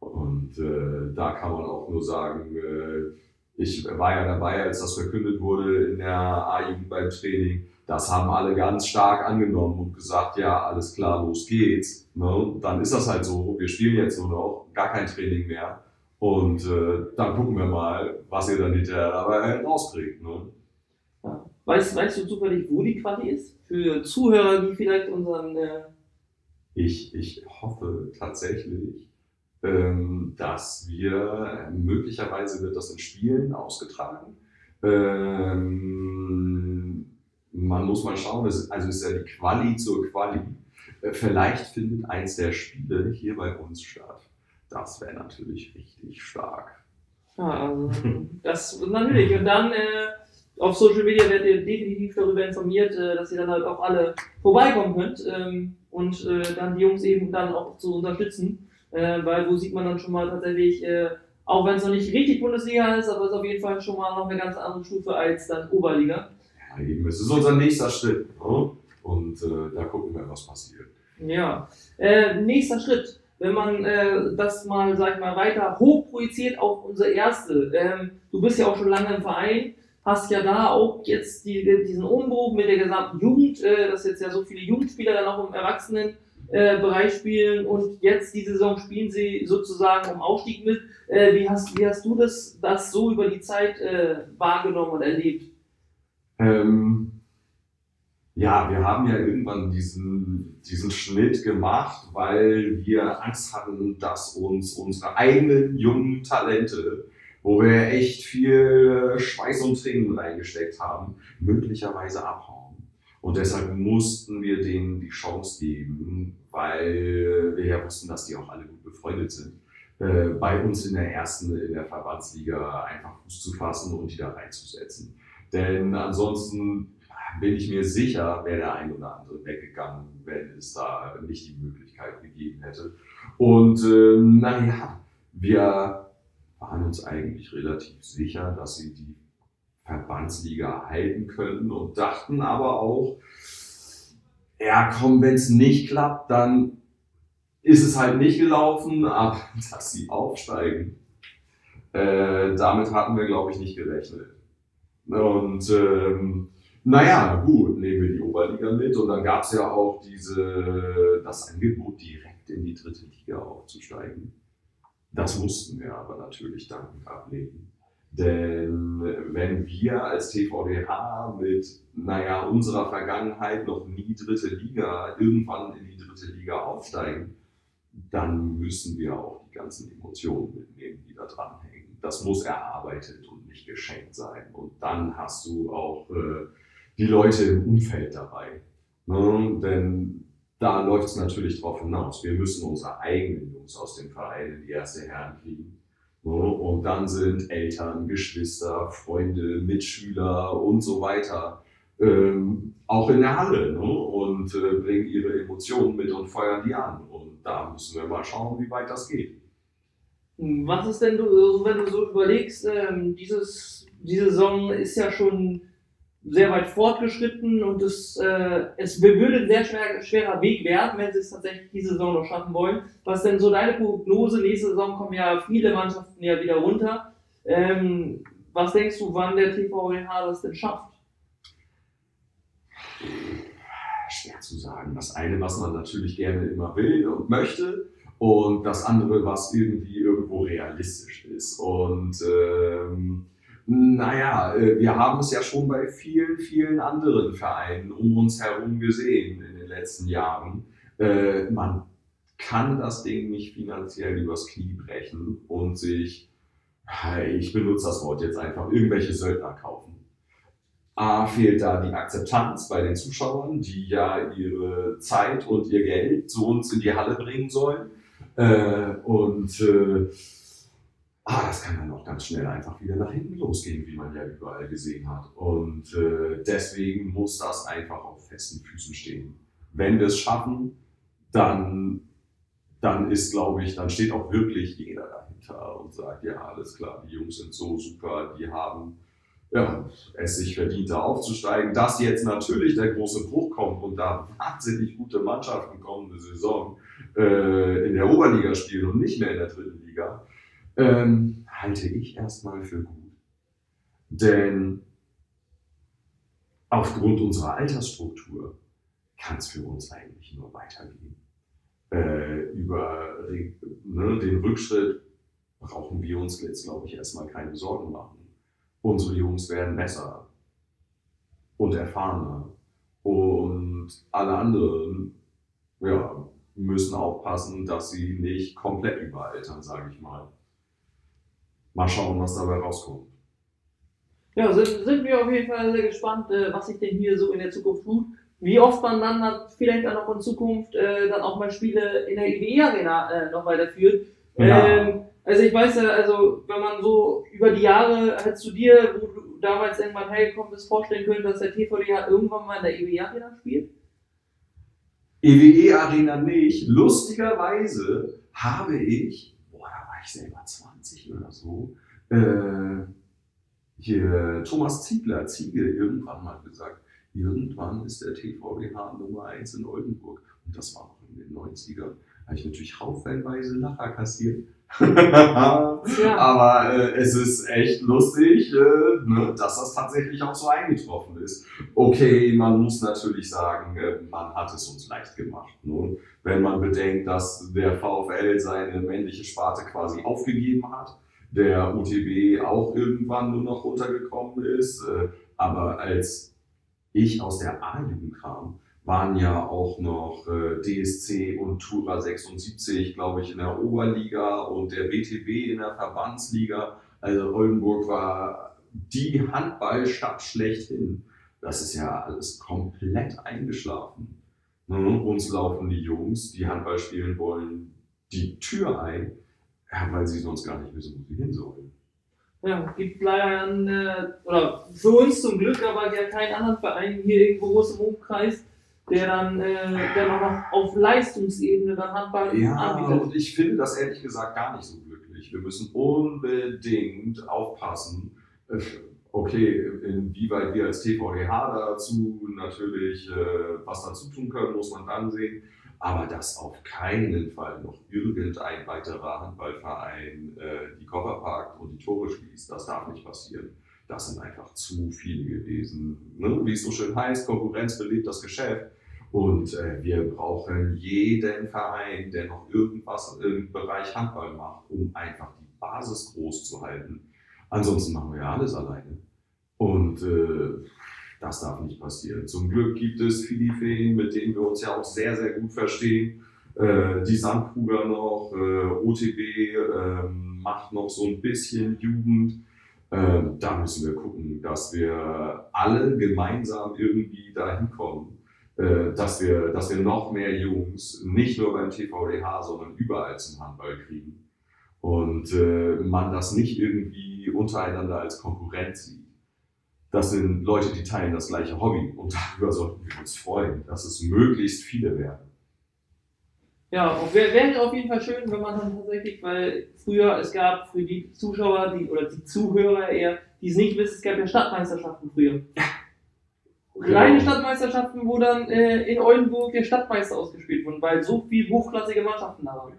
Und äh, da kann man auch nur sagen, äh, ich war ja dabei, als das verkündet wurde in der A-Jugend beim Training. Das haben alle ganz stark angenommen und gesagt, ja, alles klar, los geht's. Ne? Dann ist das halt so, wir spielen jetzt nur noch, gar kein Training mehr. Und äh, dann gucken wir mal, was ihr dann hinterher dabei halt rauskriegt. Ne? Weißt, weißt du zufällig, wo die Quali ist? Für Zuhörer, die vielleicht unseren. Äh, Ich, ich hoffe tatsächlich, ähm, dass wir, möglicherweise wird das in Spielen ausgetragen. Ähm, man muss mal schauen, ist, also ist ja die Quali zur Quali. Äh, Vielleicht findet eins der Spiele hier bei uns statt. Das wäre natürlich richtig stark. ja, also, das natürlich. Und dann äh, auf Social Media werdet ihr definitiv darüber informiert, äh, dass ihr dann halt auch alle vorbeikommen könnt ähm, und äh, dann die Jungs eben dann auch zu unterstützen. Äh, weil wo sieht man dann schon mal tatsächlich, äh, auch wenn es noch nicht richtig Bundesliga ist, aber es ist auf jeden Fall schon mal noch eine ganz andere Stufe als dann Oberliga. Ja, eben, es ist unser nächster Schritt. Ne? Und äh, da gucken wir, was passiert. Ja. Äh, nächster Schritt, wenn man äh, das mal, sag ich mal, weiter hochprojiziert auf unsere erste. Ähm, du bist ja auch schon lange im Verein, hast ja da auch jetzt die, diesen Umbruch mit der gesamten Jugend, äh, dass jetzt ja so viele Jugendspieler dann auch im Erwachsenenbereich äh, Bereich spielen und jetzt die Saison spielen sie sozusagen um Aufstieg mit. Äh, wie, hast, wie hast du das, das so über die Zeit äh, wahrgenommen und erlebt? Ähm, ja, wir haben ja irgendwann diesen, diesen Schnitt gemacht, weil wir Angst hatten, dass uns unsere eigenen jungen Talente, wo wir echt viel Schweiß und Tränen reingesteckt haben, möglicherweise abhauen. Und deshalb mussten wir denen die Chance geben, weil wir ja wussten, dass die auch alle gut befreundet sind, äh, bei uns in der ersten, in der Verbandsliga einfach Fuß zu fassen und die da reinzusetzen. Denn ansonsten bin ich mir sicher, wäre der ein oder andere weggegangen, wenn es da nicht die Möglichkeit gegeben hätte. Und äh, naja, wir waren uns eigentlich relativ sicher, dass sie die Verbandsliga halten können und dachten aber auch, ja komm, wenn es nicht klappt, dann ist es halt nicht gelaufen, aber dass sie aufsteigen, äh, damit hatten wir, glaube ich, nicht gerechnet. Und ähm, naja, gut, nehmen wir die Oberliga mit und dann gab es ja auch diese, das Angebot, direkt in die dritte Liga aufzusteigen. Das mussten wir aber natürlich dankend ablehnen. Denn wenn wir als TVDH mit, naja, unserer Vergangenheit noch nie dritte Liga, irgendwann in die dritte Liga aufsteigen, dann müssen wir auch die ganzen Emotionen mitnehmen, die da dranhängen. Das muss erarbeitet und nicht geschenkt sein. Und dann hast du auch äh, die Leute im Umfeld dabei. Ne? Denn da läuft es natürlich drauf hinaus. Wir müssen unsere eigenen Jungs aus dem Verein in die erste Herren kriegen. Und dann sind Eltern, Geschwister, Freunde, Mitschüler und so weiter ähm, auch in der Halle ne? und äh, bringen ihre Emotionen mit und feuern die an. Und da müssen wir mal schauen, wie weit das geht. Was ist denn, du, wenn du so überlegst, ähm, dieses, diese Saison ist ja schon sehr weit fortgeschritten und es, äh, es würde ein sehr schwer, schwerer Weg werden, wenn sie es tatsächlich diese Saison noch schaffen wollen. Was denn so deine Prognose? Nächste Saison kommen ja viele Mannschaften ja wieder runter. Ähm, was denkst du, wann der TVH das denn schafft? Schwer zu sagen. Das eine, was man natürlich gerne immer will und möchte, und das andere, was irgendwie irgendwo realistisch ist. Und ähm, naja, äh, wir haben es ja schon bei vielen, vielen anderen Vereinen um uns herum gesehen in den letzten Jahren. Äh, man kann das Ding nicht finanziell übers Knie brechen und sich, ich benutze das Wort jetzt einfach, irgendwelche Söldner kaufen. A, fehlt da die Akzeptanz bei den Zuschauern, die ja ihre Zeit und ihr Geld zu uns in die Halle bringen sollen. Äh, und ah, das kann dann auch ganz schnell einfach wieder nach hinten losgehen, wie man ja überall gesehen hat. Und äh, deswegen muss das einfach auf festen Füßen stehen. Wenn wir es schaffen, dann, dann ist, glaube ich, dann steht auch wirklich jeder dahinter und sagt, ja, alles klar, die Jungs sind so super, die haben ja, es sich verdient, da aufzusteigen. Dass jetzt natürlich der große Bruch kommt und da wahnsinnig gute Mannschaften kommende Saison äh, in der Oberliga spielen und nicht mehr in der dritten Liga, ähm, halte ich erstmal für gut. Denn aufgrund unserer Altersstruktur kann es für uns eigentlich nur weitergehen. Äh, über ne, den Rückschritt brauchen wir uns jetzt, glaube ich, erstmal keine Sorgen machen. Unsere Jungs werden besser und erfahrener. Und alle anderen ja, müssen aufpassen, dass sie nicht komplett überaltern, sage ich mal mal schauen, was dabei rauskommt. Ja, sind, sind wir auf jeden Fall sehr gespannt, äh, was sich denn hier so in der Zukunft tut. Wie oft man dann hat, vielleicht dann auch in Zukunft äh, dann auch mal Spiele in der IWE-Arena äh, noch weiterführt. Ja. Ähm, also ich weiß ja, also wenn man so über die Jahre halt zu dir, wo du damals irgendwann hergekommen bist, vorstellen könnte, dass der TVD irgendwann mal in der IWE-Arena spielt? EWE-Arena nicht. Lustigerweise habe ich ich selber 20 oder so, äh, hier Thomas Ziegler, Ziegel, irgendwann mal gesagt, irgendwann ist der TVDH Nummer 1 in Oldenburg. Und das war noch in den 90ern. Da habe ich natürlich haufenweise Lacher kassiert. ja. Aber äh, es ist echt lustig, äh, ne, dass das tatsächlich auch so eingetroffen ist. Okay, man muss natürlich sagen, äh, man hat es uns leicht gemacht. Ne? Wenn man bedenkt, dass der VfL seine männliche Sparte quasi aufgegeben hat, der UTB auch irgendwann nur noch runtergekommen ist, äh, aber als ich aus der A-Jugend kam, waren ja auch noch äh, DSC und Tura 76, glaube ich, in der Oberliga und der BTB in der Verbandsliga. Also Oldenburg war die Handballstadt schlechthin. Das ist ja alles komplett eingeschlafen. Ne? Uns laufen die Jungs, die Handball spielen wollen, die Tür ein, weil sie sonst gar nicht wissen, wo sie hin sollen. Ja, gibt leider äh, oder für uns zum Glück, aber ja keinen anderen Verein hier irgendwo groß im Umkreis, der dann, äh, der noch auf Leistungsebene dann Handball Ja, anbietet. und ich finde das ehrlich gesagt gar nicht so glücklich. Wir müssen unbedingt aufpassen. Äh, Okay, inwieweit wir als TVDH dazu natürlich äh, was dazu tun können, muss man dann sehen. Aber dass auf keinen Fall noch irgendein weiterer Handballverein äh, die Koffer packt und die Tore schließt, das darf nicht passieren. Das sind einfach zu viele gewesen. Ne? Wie es so schön heißt, Konkurrenz belebt das Geschäft. Und äh, wir brauchen jeden Verein, der noch irgendwas im Bereich Handball macht, um einfach die Basis groß zu halten. Ansonsten machen wir ja alles alleine. Und äh, das darf nicht passieren. Zum Glück gibt es Filifeen, mit denen wir uns ja auch sehr, sehr gut verstehen. Äh, die Sandkruger noch, äh, OTB ähm, macht noch so ein bisschen Jugend. Ähm, da müssen wir gucken, dass wir alle gemeinsam irgendwie dahin kommen, dass, wir, dass wir noch mehr Jungs nicht nur beim TVDH, sondern überall zum Handball kriegen. Und äh, man das nicht irgendwie untereinander als Konkurrenz sieht. Das sind Leute, die teilen das gleiche Hobby und darüber sollten wir uns freuen, dass es möglichst viele werden. Ja, wäre auf jeden Fall schön, wenn man dann tatsächlich, weil früher, es gab für die Zuschauer, die, oder die Zuhörer eher, die es nicht wissen, es gab ja Stadtmeisterschaften früher. Kleine Stadtmeisterschaften, wo dann äh, in Oldenburg der Stadtmeister ausgespielt wurden, weil so viele hochklassige Mannschaften da waren.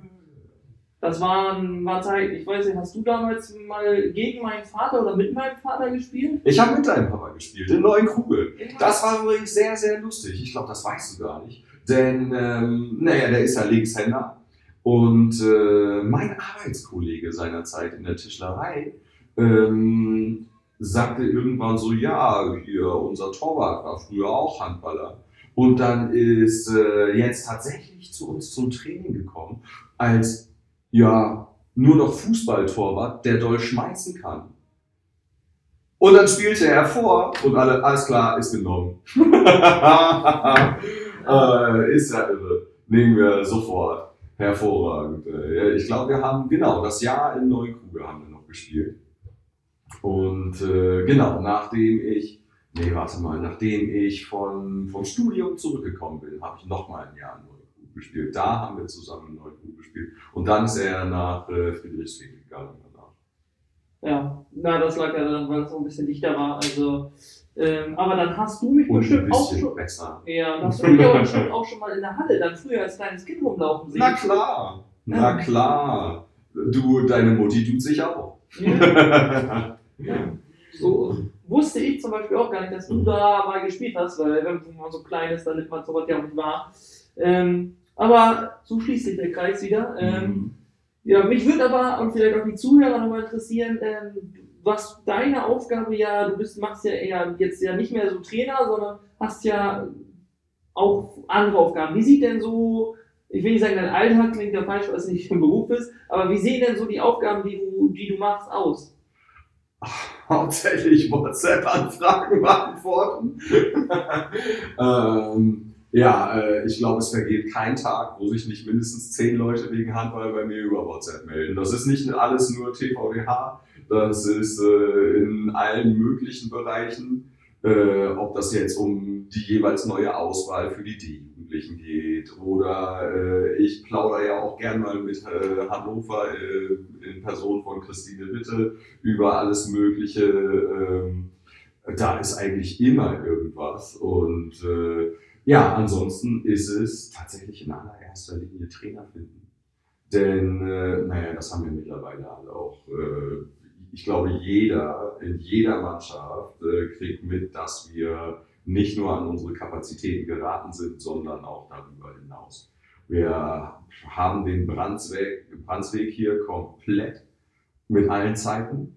Das waren, war Zeit, ich weiß nicht, hast du damals mal gegen meinen Vater oder mit meinem Vater gespielt? Ich habe mit deinem Papa gespielt, in Neuenkugel. Das war übrigens sehr, sehr lustig. Ich glaube, das weißt du gar nicht. Denn, ähm, naja, der ist ja Linkshänder. Und äh, mein Arbeitskollege seinerzeit in der Tischlerei ähm, sagte irgendwann so, ja, hier, unser Torwart war früher auch Handballer. Und dann ist äh, jetzt tatsächlich zu uns zum Training gekommen, als ja, nur noch Fußballtorwart, der doll schmeißen kann. Und dann spielte er vor und alle, alles klar, ist genommen. äh, ist ja irre. Nehmen wir sofort. Hervorragend. Äh, Ich glaube, wir haben, genau, das Jahr in Neukrug haben wir noch gespielt. Und äh, genau, nachdem ich, nee, warte mal, nachdem ich von, vom Studium zurückgekommen bin, habe ich nochmal ein Jahr in Neukrug gespielt. Da haben wir zusammen in Neukrug gespielt. Und dann ist er nach äh, Friedrichsfeld gegangen danach. Ja, na, das lag ja dann, weil es so ein bisschen dichter war. Also, ähm, aber dann hast du mich Und ein bestimmt auch bisschen schon. besser. Ja, dann hast du mich aber bestimmt auch schon mal in der Halle dann früher als kleines Kind rumlaufen sehen. Na klar, na klar. Du, deine Mutti tut sich auch. Ja, ja. So wusste ich zum Beispiel auch gar nicht, dass du da mal gespielt hast, weil wenn man so klein ist, dann nimmt man sowas ja auch nicht wahr. Ähm, aber so schließt sich der Kreis wieder. Ähm, Ja, mich würde aber und vielleicht auch die Zuhörer nochmal interessieren, ähm, was deine Aufgabe ja, du bist, machst ja eher jetzt ja nicht mehr so Trainer, sondern hast ja auch andere Aufgaben. Wie sieht denn so, ich will nicht sagen, dein Alltag klingt ja falsch, weil es nicht im Beruf ist, aber wie sehen denn so die Aufgaben, die du, die du machst, aus? Hauptsächlich WhatsApp-Anfragen beantworten. ähm, ja, äh, ich glaube, es vergeht kein Tag, wo sich nicht mindestens zehn Leute wegen Handball bei mir über WhatsApp melden. Das ist nicht alles nur TVDH, das ist äh, in allen möglichen Bereichen, äh, ob das jetzt um die jeweils neue Auswahl für die D-Jugendlichen geht oder äh, ich plaudere ja auch gern mal mit äh, Hannover äh, in Person von Christine Witte über alles Mögliche. Ähm, da ist eigentlich immer irgendwas. Und äh, ja, ansonsten ist es tatsächlich in allererster Linie Trainer finden. Denn, äh, naja, das haben wir mittlerweile alle auch. Äh, ich glaube, jeder in jeder Mannschaft äh, kriegt mit, dass wir nicht nur an unsere Kapazitäten geraten sind, sondern auch darüber hinaus. Wir haben den Brandsweg, Brandsweg hier komplett mit allen Zeiten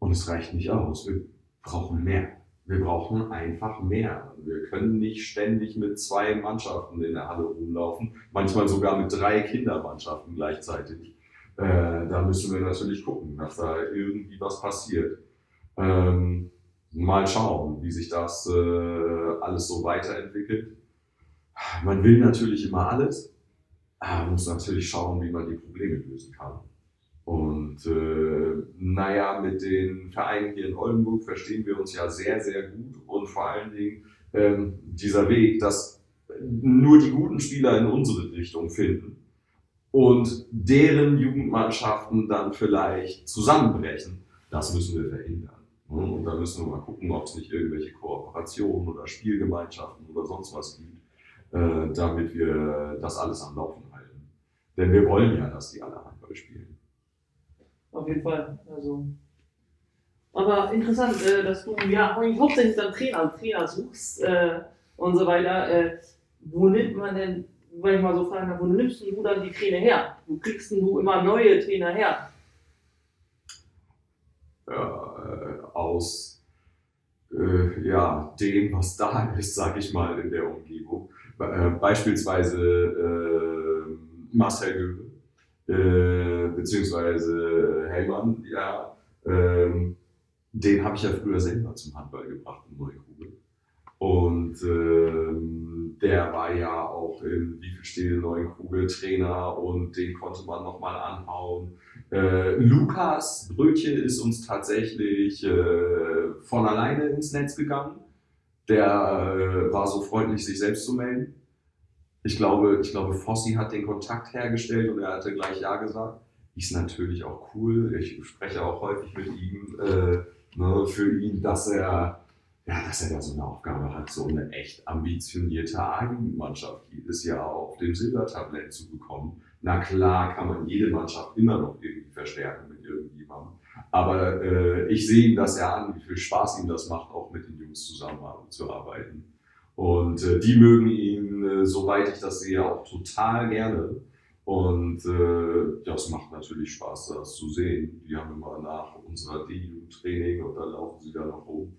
und es reicht nicht aus. Wir brauchen mehr. wir brauchen einfach mehr. Wir können nicht ständig mit zwei Mannschaften in der Halle rumlaufen, manchmal sogar mit drei Kindermannschaften gleichzeitig. Äh, da müssen wir natürlich gucken, dass da irgendwie was passiert. Ähm, mal schauen, wie sich das äh, alles so weiterentwickelt. Man will natürlich immer alles, aber muss natürlich schauen, wie man die Probleme lösen kann. Und äh, naja, mit den Vereinen hier in Oldenburg verstehen wir uns ja sehr, sehr gut und vor allen Dingen ähm, dieser Weg, dass nur die guten Spieler in unsere Richtung finden und deren Jugendmannschaften dann vielleicht zusammenbrechen, das müssen wir verhindern. Und da müssen wir mal gucken, ob es nicht irgendwelche Kooperationen oder Spielgemeinschaften oder sonst was gibt, äh, damit wir das alles am Laufen halten. Denn wir wollen ja, dass die alle Handball spielen. Auf jeden Fall. Also. Aber interessant, äh, dass du ja eigentlich hauptsächlich dann Trainer, Trainer suchst äh, und so weiter. Äh, wo nimmt man denn, wenn ich mal so fragen wo nimmst du dann die Trainer her? Wo kriegst du immer neue Trainer her? Ja, aus äh, ja, dem, was da ist, sage ich mal, in der Umgebung. Äh, beispielsweise äh, Marcel Göbe äh, beziehungsweise Hellmann, ja, ähm, den habe ich ja früher selber zum Handball gebracht in Neukugel. Und ähm, der war ja auch in wie viel stehe Neunkugel Trainer und den konnte man nochmal anhauen. Äh, Lukas Brötchen ist uns tatsächlich äh, von alleine ins Netz gegangen. Der äh, war so freundlich, sich selbst zu melden. Ich glaube, ich glaube, Fossi hat den Kontakt hergestellt und er hatte gleich Ja gesagt. Ist natürlich auch cool. Ich spreche auch häufig mit ihm äh, ne, für ihn, dass er, ja, dass er da so eine Aufgabe hat, so eine echt ambitionierte A-Jugendmannschaft jedes Jahr auf dem Silbertablett zu bekommen. Na klar kann man jede Mannschaft immer noch irgendwie verstärken mit irgendjemandem. Aber äh, ich sehe ihm das ja an, wie viel Spaß ihm das macht, auch mit den Jungs zusammenzuarbeiten. Und äh, die mögen ihn, äh, soweit ich das sehe, auch total gerne. Und äh, das macht natürlich Spaß, das zu sehen. Die haben immer nach unserer DU-Training und dann laufen sie da noch rum.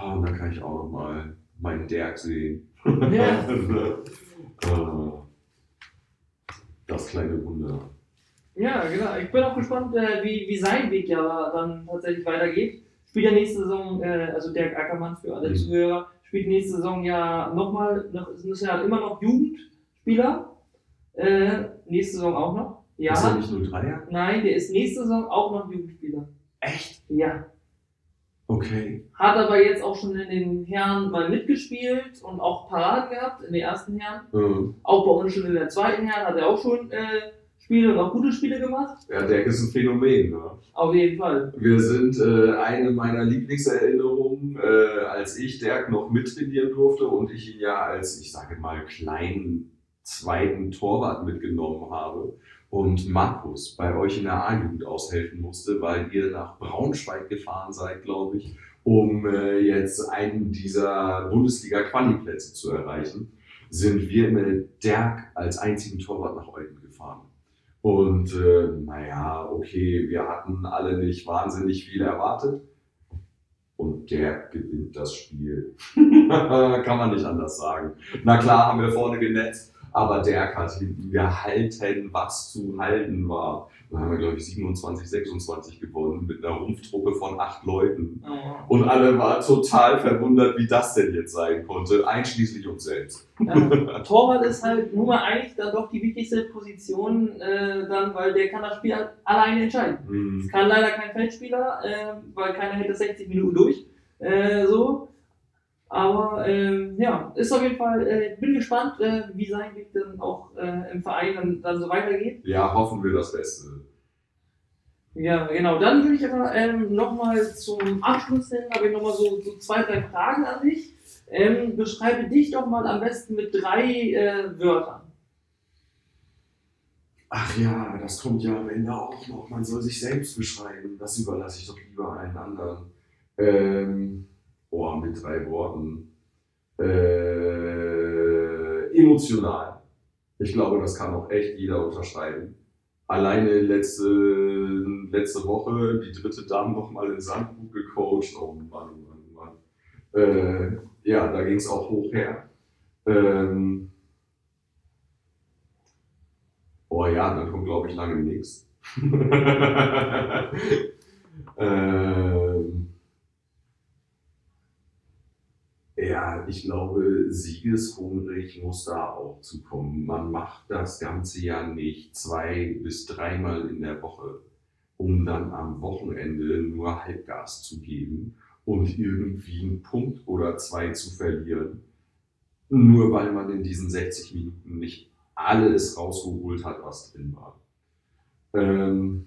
Oh, und dann kann ich auch noch mal meinen Derg sehen. Ja. Äh, das kleine Wunder. Ja, genau. Ich bin auch gespannt, äh, wie, wie sein Weg ja dann tatsächlich weitergeht. Spielt ja nächste Saison, äh, also Dirk Ackermann für alle mhm. Zuhörer, spielt nächste Saison ja nochmal, noch, ist ja immer noch Jugendspieler. Äh, nächste Saison auch noch. Ja. Ist er nicht nur Dreier? Nein, der ist nächste Saison auch noch Jugendspieler. Echt? Ja. Okay. Hat aber jetzt auch schon in den Herren mal mitgespielt und auch Paraden gehabt, in den ersten Herren. Mhm. Auch bei uns schon in der zweiten Herren hat er auch schon äh, Spiele und auch gute Spiele gemacht. Ja, Dirk ist ein Phänomen. Ne? Auf jeden Fall. Wir sind äh, eine meiner Lieblingserinnerungen, äh, als ich Dirk noch mittrainieren durfte und ich ihn ja als, ich sage mal, kleinen zweiten Torwart mitgenommen habe und Markus bei euch in der A-Jugend aushelfen musste, weil ihr nach Braunschweig gefahren seid, glaube ich, um äh, jetzt einen dieser Bundesliga-Quali-Plätze zu erreichen, sind wir mit Dirk als einzigen Torwart nach Eupen gefahren. Und äh, naja, okay, wir hatten alle nicht wahnsinnig viel erwartet. Und der gewinnt das Spiel. Kann man nicht anders sagen. Na klar haben wir vorne genetzt, aber der gehalten, was zu halten war. Da haben wir, glaube ich, 27, 26 gewonnen mit einer Rumpftruppe von acht Leuten. Oh. Und alle waren total verwundert, wie das denn jetzt sein konnte, einschließlich uns selbst. Ja, Torwart ist halt nun mal eigentlich dann doch die wichtigste Position, äh, dann, weil der kann das Spiel halt alleine entscheiden. Mhm. Es kann leider kein Feldspieler, äh, weil keiner hält das 60 Minuten durch. Äh, so. Aber ähm, ja, ist auf jeden Fall, äh, bin gespannt, äh, wie sein Weg dann auch äh, im Verein dann, dann so weitergeht. Ja, hoffen wir das Beste. Ja, genau. Dann würde ich aber ähm, nochmal zum Abschluss hin, habe ich nochmal so, so zwei, drei Fragen an dich. Ähm, beschreibe dich doch mal am besten mit drei äh, Wörtern. Ach ja, das kommt ja am Ende auch noch. Man soll sich selbst beschreiben. Das überlasse ich doch lieber allen anderen. Ähm, oh, mit drei Worten. Äh, emotional. Ich glaube, das kann auch echt jeder unterschreiben. Alleine letzte, letzte Woche die dritte Dame nochmal in Sandbuch gecoacht. Oh Mann, oh Mann, oh Mann. Äh, ja, da ging es auch hoch her. Ähm, oh ja, dann kommt, glaube ich, lange nichts. ähm, ja, ich glaube, siegeshungrig muss da auch zukommen. Man macht das Ganze ja nicht zwei bis dreimal in der Woche, um dann am Wochenende nur Halbgas zu geben und irgendwie einen Punkt oder zwei zu verlieren, nur weil man in diesen 60 Minuten nicht alles rausgeholt hat, was drin war. Ähm,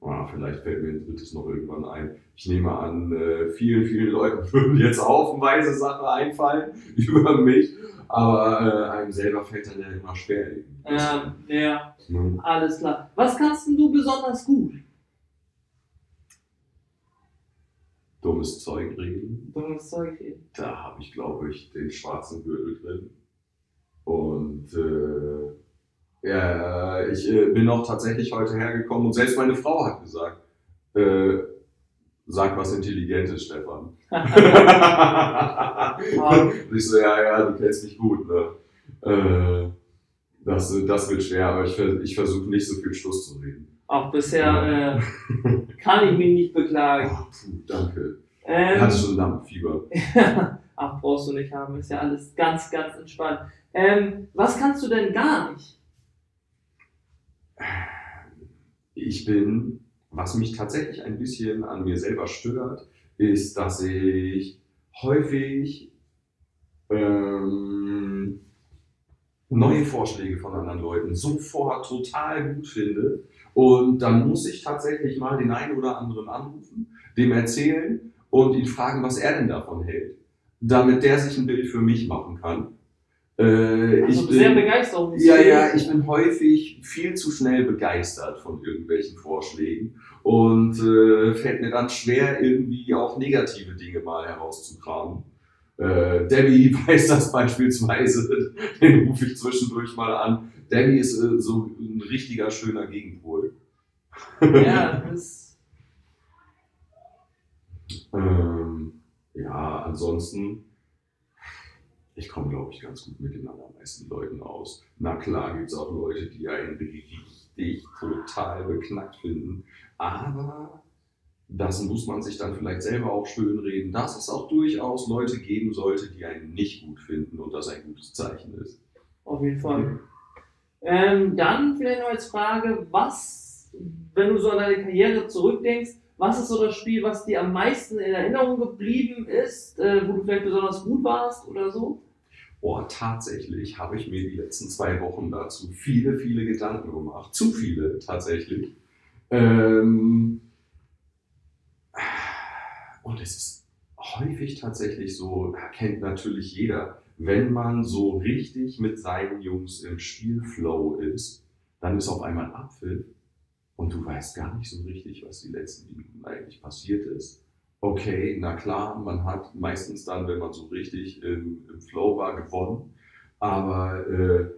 Ah, vielleicht fällt mir ein drittes noch irgendwann ein. Ich nehme an, äh, vielen, vielen Leuten würden jetzt haufenweise Sachen einfallen über mich, aber äh, einem selber fällt dann ja immer schwer. Ähm, ja, Ne? alles klar. Was kannst denn du besonders gut? Dummes Zeug reden. Dummes Zeug reden. Da habe ich, glaube ich, den schwarzen Gürtel drin. Und äh, ja, ich äh, bin auch tatsächlich heute hergekommen und selbst meine Frau hat gesagt, äh, sag was Intelligentes, Stefan. und ich so, ja, ja, du kennst mich gut, ne? Äh, das, das wird schwer, aber ich, ich versuche nicht so viel Schluss zu reden. Auch bisher äh, kann ich mich nicht beklagen. Oh, puh, danke. Ähm, Hatte schon Lampenfieber. Ach, brauchst du nicht haben, ist ja alles ganz, ganz entspannt. Ähm, was kannst du denn gar nicht? Ich bin, was mich tatsächlich ein bisschen an mir selber stört, ist, dass ich häufig ähm, neue Vorschläge von anderen Leuten sofort total gut finde. Und dann muss ich tatsächlich mal den einen oder anderen anrufen, dem erzählen und ihn fragen, was er denn davon hält. Damit der sich ein Bild für mich machen kann. Äh, Also ich bin- sehr begeistert. ja, ja, ich bin häufig viel zu schnell begeistert von irgendwelchen Vorschlägen und äh, fällt mir dann schwer, irgendwie auch negative Dinge mal herauszukramen. Äh, Debbie weiß das beispielsweise, den rufe ich zwischendurch mal an. Debbie ist äh, so ein richtiger schöner Gegenpol. Ja, das Ähm, ja, ansonsten, ich komme, glaube ich, ganz gut mit den allermeisten Leuten aus. Na klar gibt es auch Leute, die einen richtig total beknackt finden. Aber das muss man sich dann vielleicht selber auch schön reden, dass es auch durchaus Leute geben sollte, die einen nicht gut finden und das ein gutes Zeichen ist. auf jeden Fall. Ähm, dann vielleicht noch als Frage, was, wenn du so an deine Karriere zurückdenkst, was ist so das Spiel, was dir am meisten in Erinnerung geblieben ist, äh, wo du vielleicht besonders gut warst oder so? Oh, tatsächlich habe ich mir die letzten zwei Wochen dazu viele, viele Gedanken gemacht. Zu viele tatsächlich. Ähm, und es ist häufig tatsächlich so, kennt natürlich jeder, wenn man so richtig mit seinen Jungs im Spielflow ist, dann ist auf einmal Abpfiff und du weißt gar nicht so richtig, was die letzten Minuten eigentlich passiert ist. Okay, na klar, man hat meistens dann, wenn man so richtig im, im Flow war, gewonnen. Aber äh,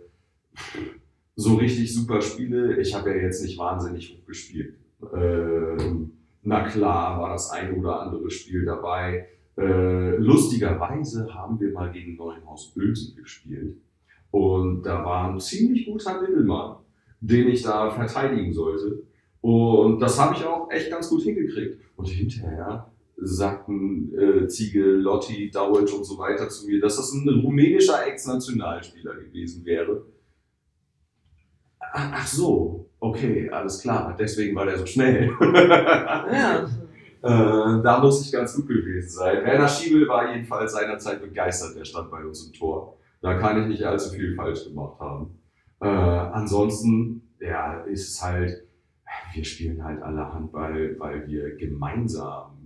so richtig super Spiele, ich habe ja jetzt nicht wahnsinnig hoch gespielt. Ähm, na klar war das eine oder andere Spiel dabei. Äh, lustigerweise haben wir mal gegen Neuenhaus Uelzen gespielt. Und da war ein ziemlich guter Mittelmann, den ich da verteidigen sollte. Und das habe ich auch echt ganz gut hingekriegt. Und hinterher sagten äh, Ziegel, Lotti, Dauitsch und so weiter zu mir, dass das ein rumänischer Ex-Nationalspieler gewesen wäre. Ach ach so, okay, alles klar, deswegen war der so schnell. Ja, Äh, da muss ich ganz gut gewesen sein. Werner Schiebel war jedenfalls seinerzeit begeistert, der stand bei uns im Tor. Da kann ich nicht allzu viel falsch gemacht haben. Äh, ansonsten, ja, ist es halt, wir spielen halt alle Handball, weil wir gemeinsam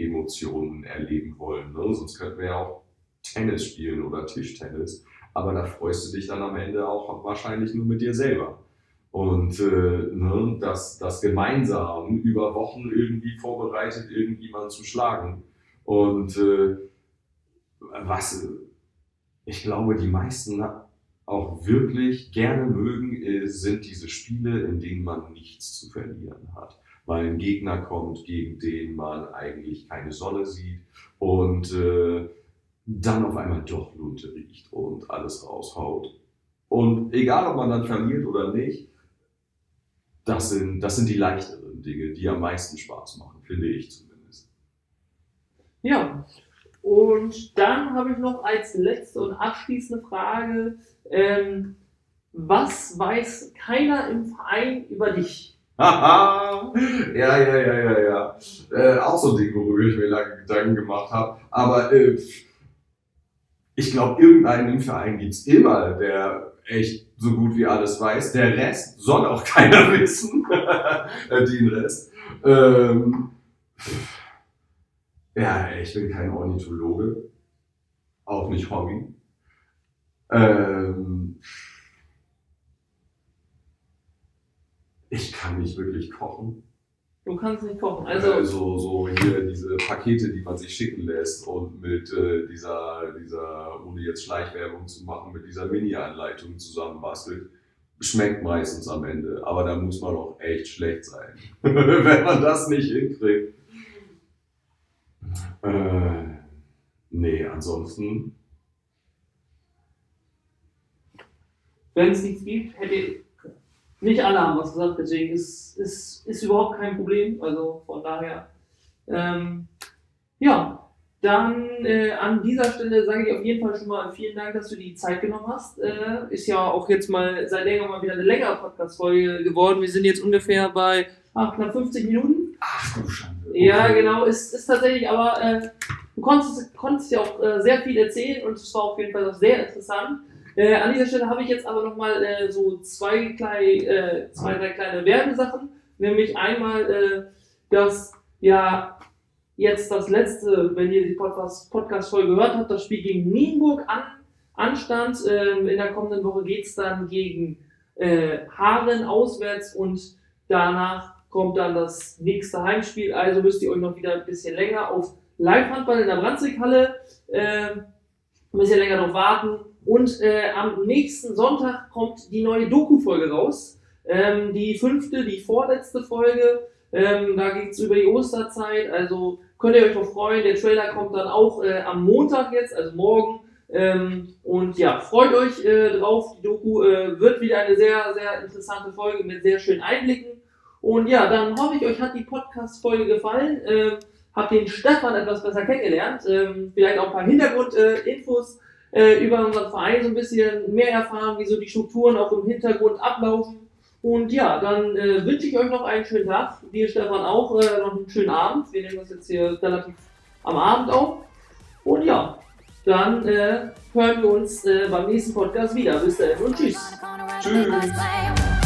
Emotionen erleben wollen. Ne? Sonst könnten wir ja auch Tennis spielen oder Tischtennis. Aber da freust du dich dann am Ende auch wahrscheinlich nur mit dir selber. Und äh, ne, das, das gemeinsam über Wochen irgendwie vorbereitet, irgendjemanden zu schlagen. Und äh, was ich glaube, die meisten auch wirklich gerne mögen, ist, sind diese Spiele, in denen man nichts zu verlieren hat. Mal ein Gegner kommt, gegen den man eigentlich keine Sonne sieht und äh, dann auf einmal doch Lunte riecht und alles raushaut. Und egal, ob man dann verliert oder nicht, das sind, das sind die leichteren Dinge, die am meisten Spaß machen, finde ich zumindest. Ja, und dann habe ich noch als letzte und abschließende Frage, ähm, was weiß keiner im Verein über dich? Ja, ja, ja, ja, ja. Äh, auch so ein Ding, worüber ich mir lange Gedanken gemacht habe. Aber äh, ich glaube, irgendeinen im Verein gibt es immer, der echt so gut wie alles weiß. Der Rest soll auch keiner wissen. Den Rest. Ähm, ja, ich bin kein Ornithologe. Auch nicht Hobby. Ähm, ich kann nicht wirklich kochen. Du kannst nicht kochen. Also, Also so hier diese Pakete, die man sich schicken lässt und mit äh, dieser, dieser, ohne jetzt Schleichwerbung zu machen, mit dieser Mini-Anleitung zusammenbastelt, schmeckt meistens am Ende. Aber da muss man auch echt schlecht sein, wenn man das nicht hinkriegt. Äh, nee, ansonsten. wenn es nichts gibt, hätte nicht alle haben was gesagt, deswegen ist, ist, ist überhaupt kein Problem. Also von daher, ähm, ja, dann äh, an dieser Stelle sage ich auf jeden Fall schon mal vielen Dank, dass du die Zeit genommen hast. Äh, ist ja auch jetzt mal seit längerem mal wieder eine längere Podcast-Folge geworden. Wir sind jetzt ungefähr bei ach, knapp 50 Minuten. Ach du Schande. Ja, genau, ist, ist tatsächlich, aber äh, du konntest, konntest ja auch äh, sehr viel erzählen und es war auf jeden Fall auch sehr interessant. Äh, an dieser Stelle habe ich jetzt aber nochmal äh, so zwei, klei, äh, zwei, drei kleine Werbesachen. Nämlich einmal, äh, dass ja jetzt das letzte, wenn ihr die Podcast- Podcast-Folge gehört habt, das Spiel gegen Nienburg an, anstand. Ähm, in der kommenden Woche geht es dann gegen äh, Haaren auswärts und danach kommt dann das nächste Heimspiel. Also müsst ihr euch noch wieder ein bisschen länger auf Live-Handball in der Brandzighalle äh, ein bisschen länger noch warten. Und äh, am nächsten Sonntag kommt die neue Doku-Folge raus. Ähm, die fünfte, die vorletzte Folge. Ähm, da geht es über die Osterzeit. Also könnt ihr euch noch freuen. Der Trailer kommt dann auch äh, am Montag jetzt, also morgen. Ähm, und ja, freut euch äh, drauf. Die Doku äh, wird wieder eine sehr, sehr interessante Folge mit sehr schönen Einblicken. Und ja, dann hoffe ich, euch hat die Podcast-Folge gefallen. Ähm, habt den Stefan etwas besser kennengelernt. Ähm, vielleicht auch ein paar Hintergrundinfos äh, über unseren Verein so ein bisschen mehr erfahren, wie so die Strukturen auch im Hintergrund ablaufen. Und ja, dann äh, wünsche ich euch noch einen schönen Tag. Dir, Stefan, auch äh, noch einen schönen Abend. Wir nehmen das jetzt hier relativ am Abend auf. Und ja, dann äh, hören wir uns äh, beim nächsten Podcast wieder. Bis dahin und tschüss. Tschüss.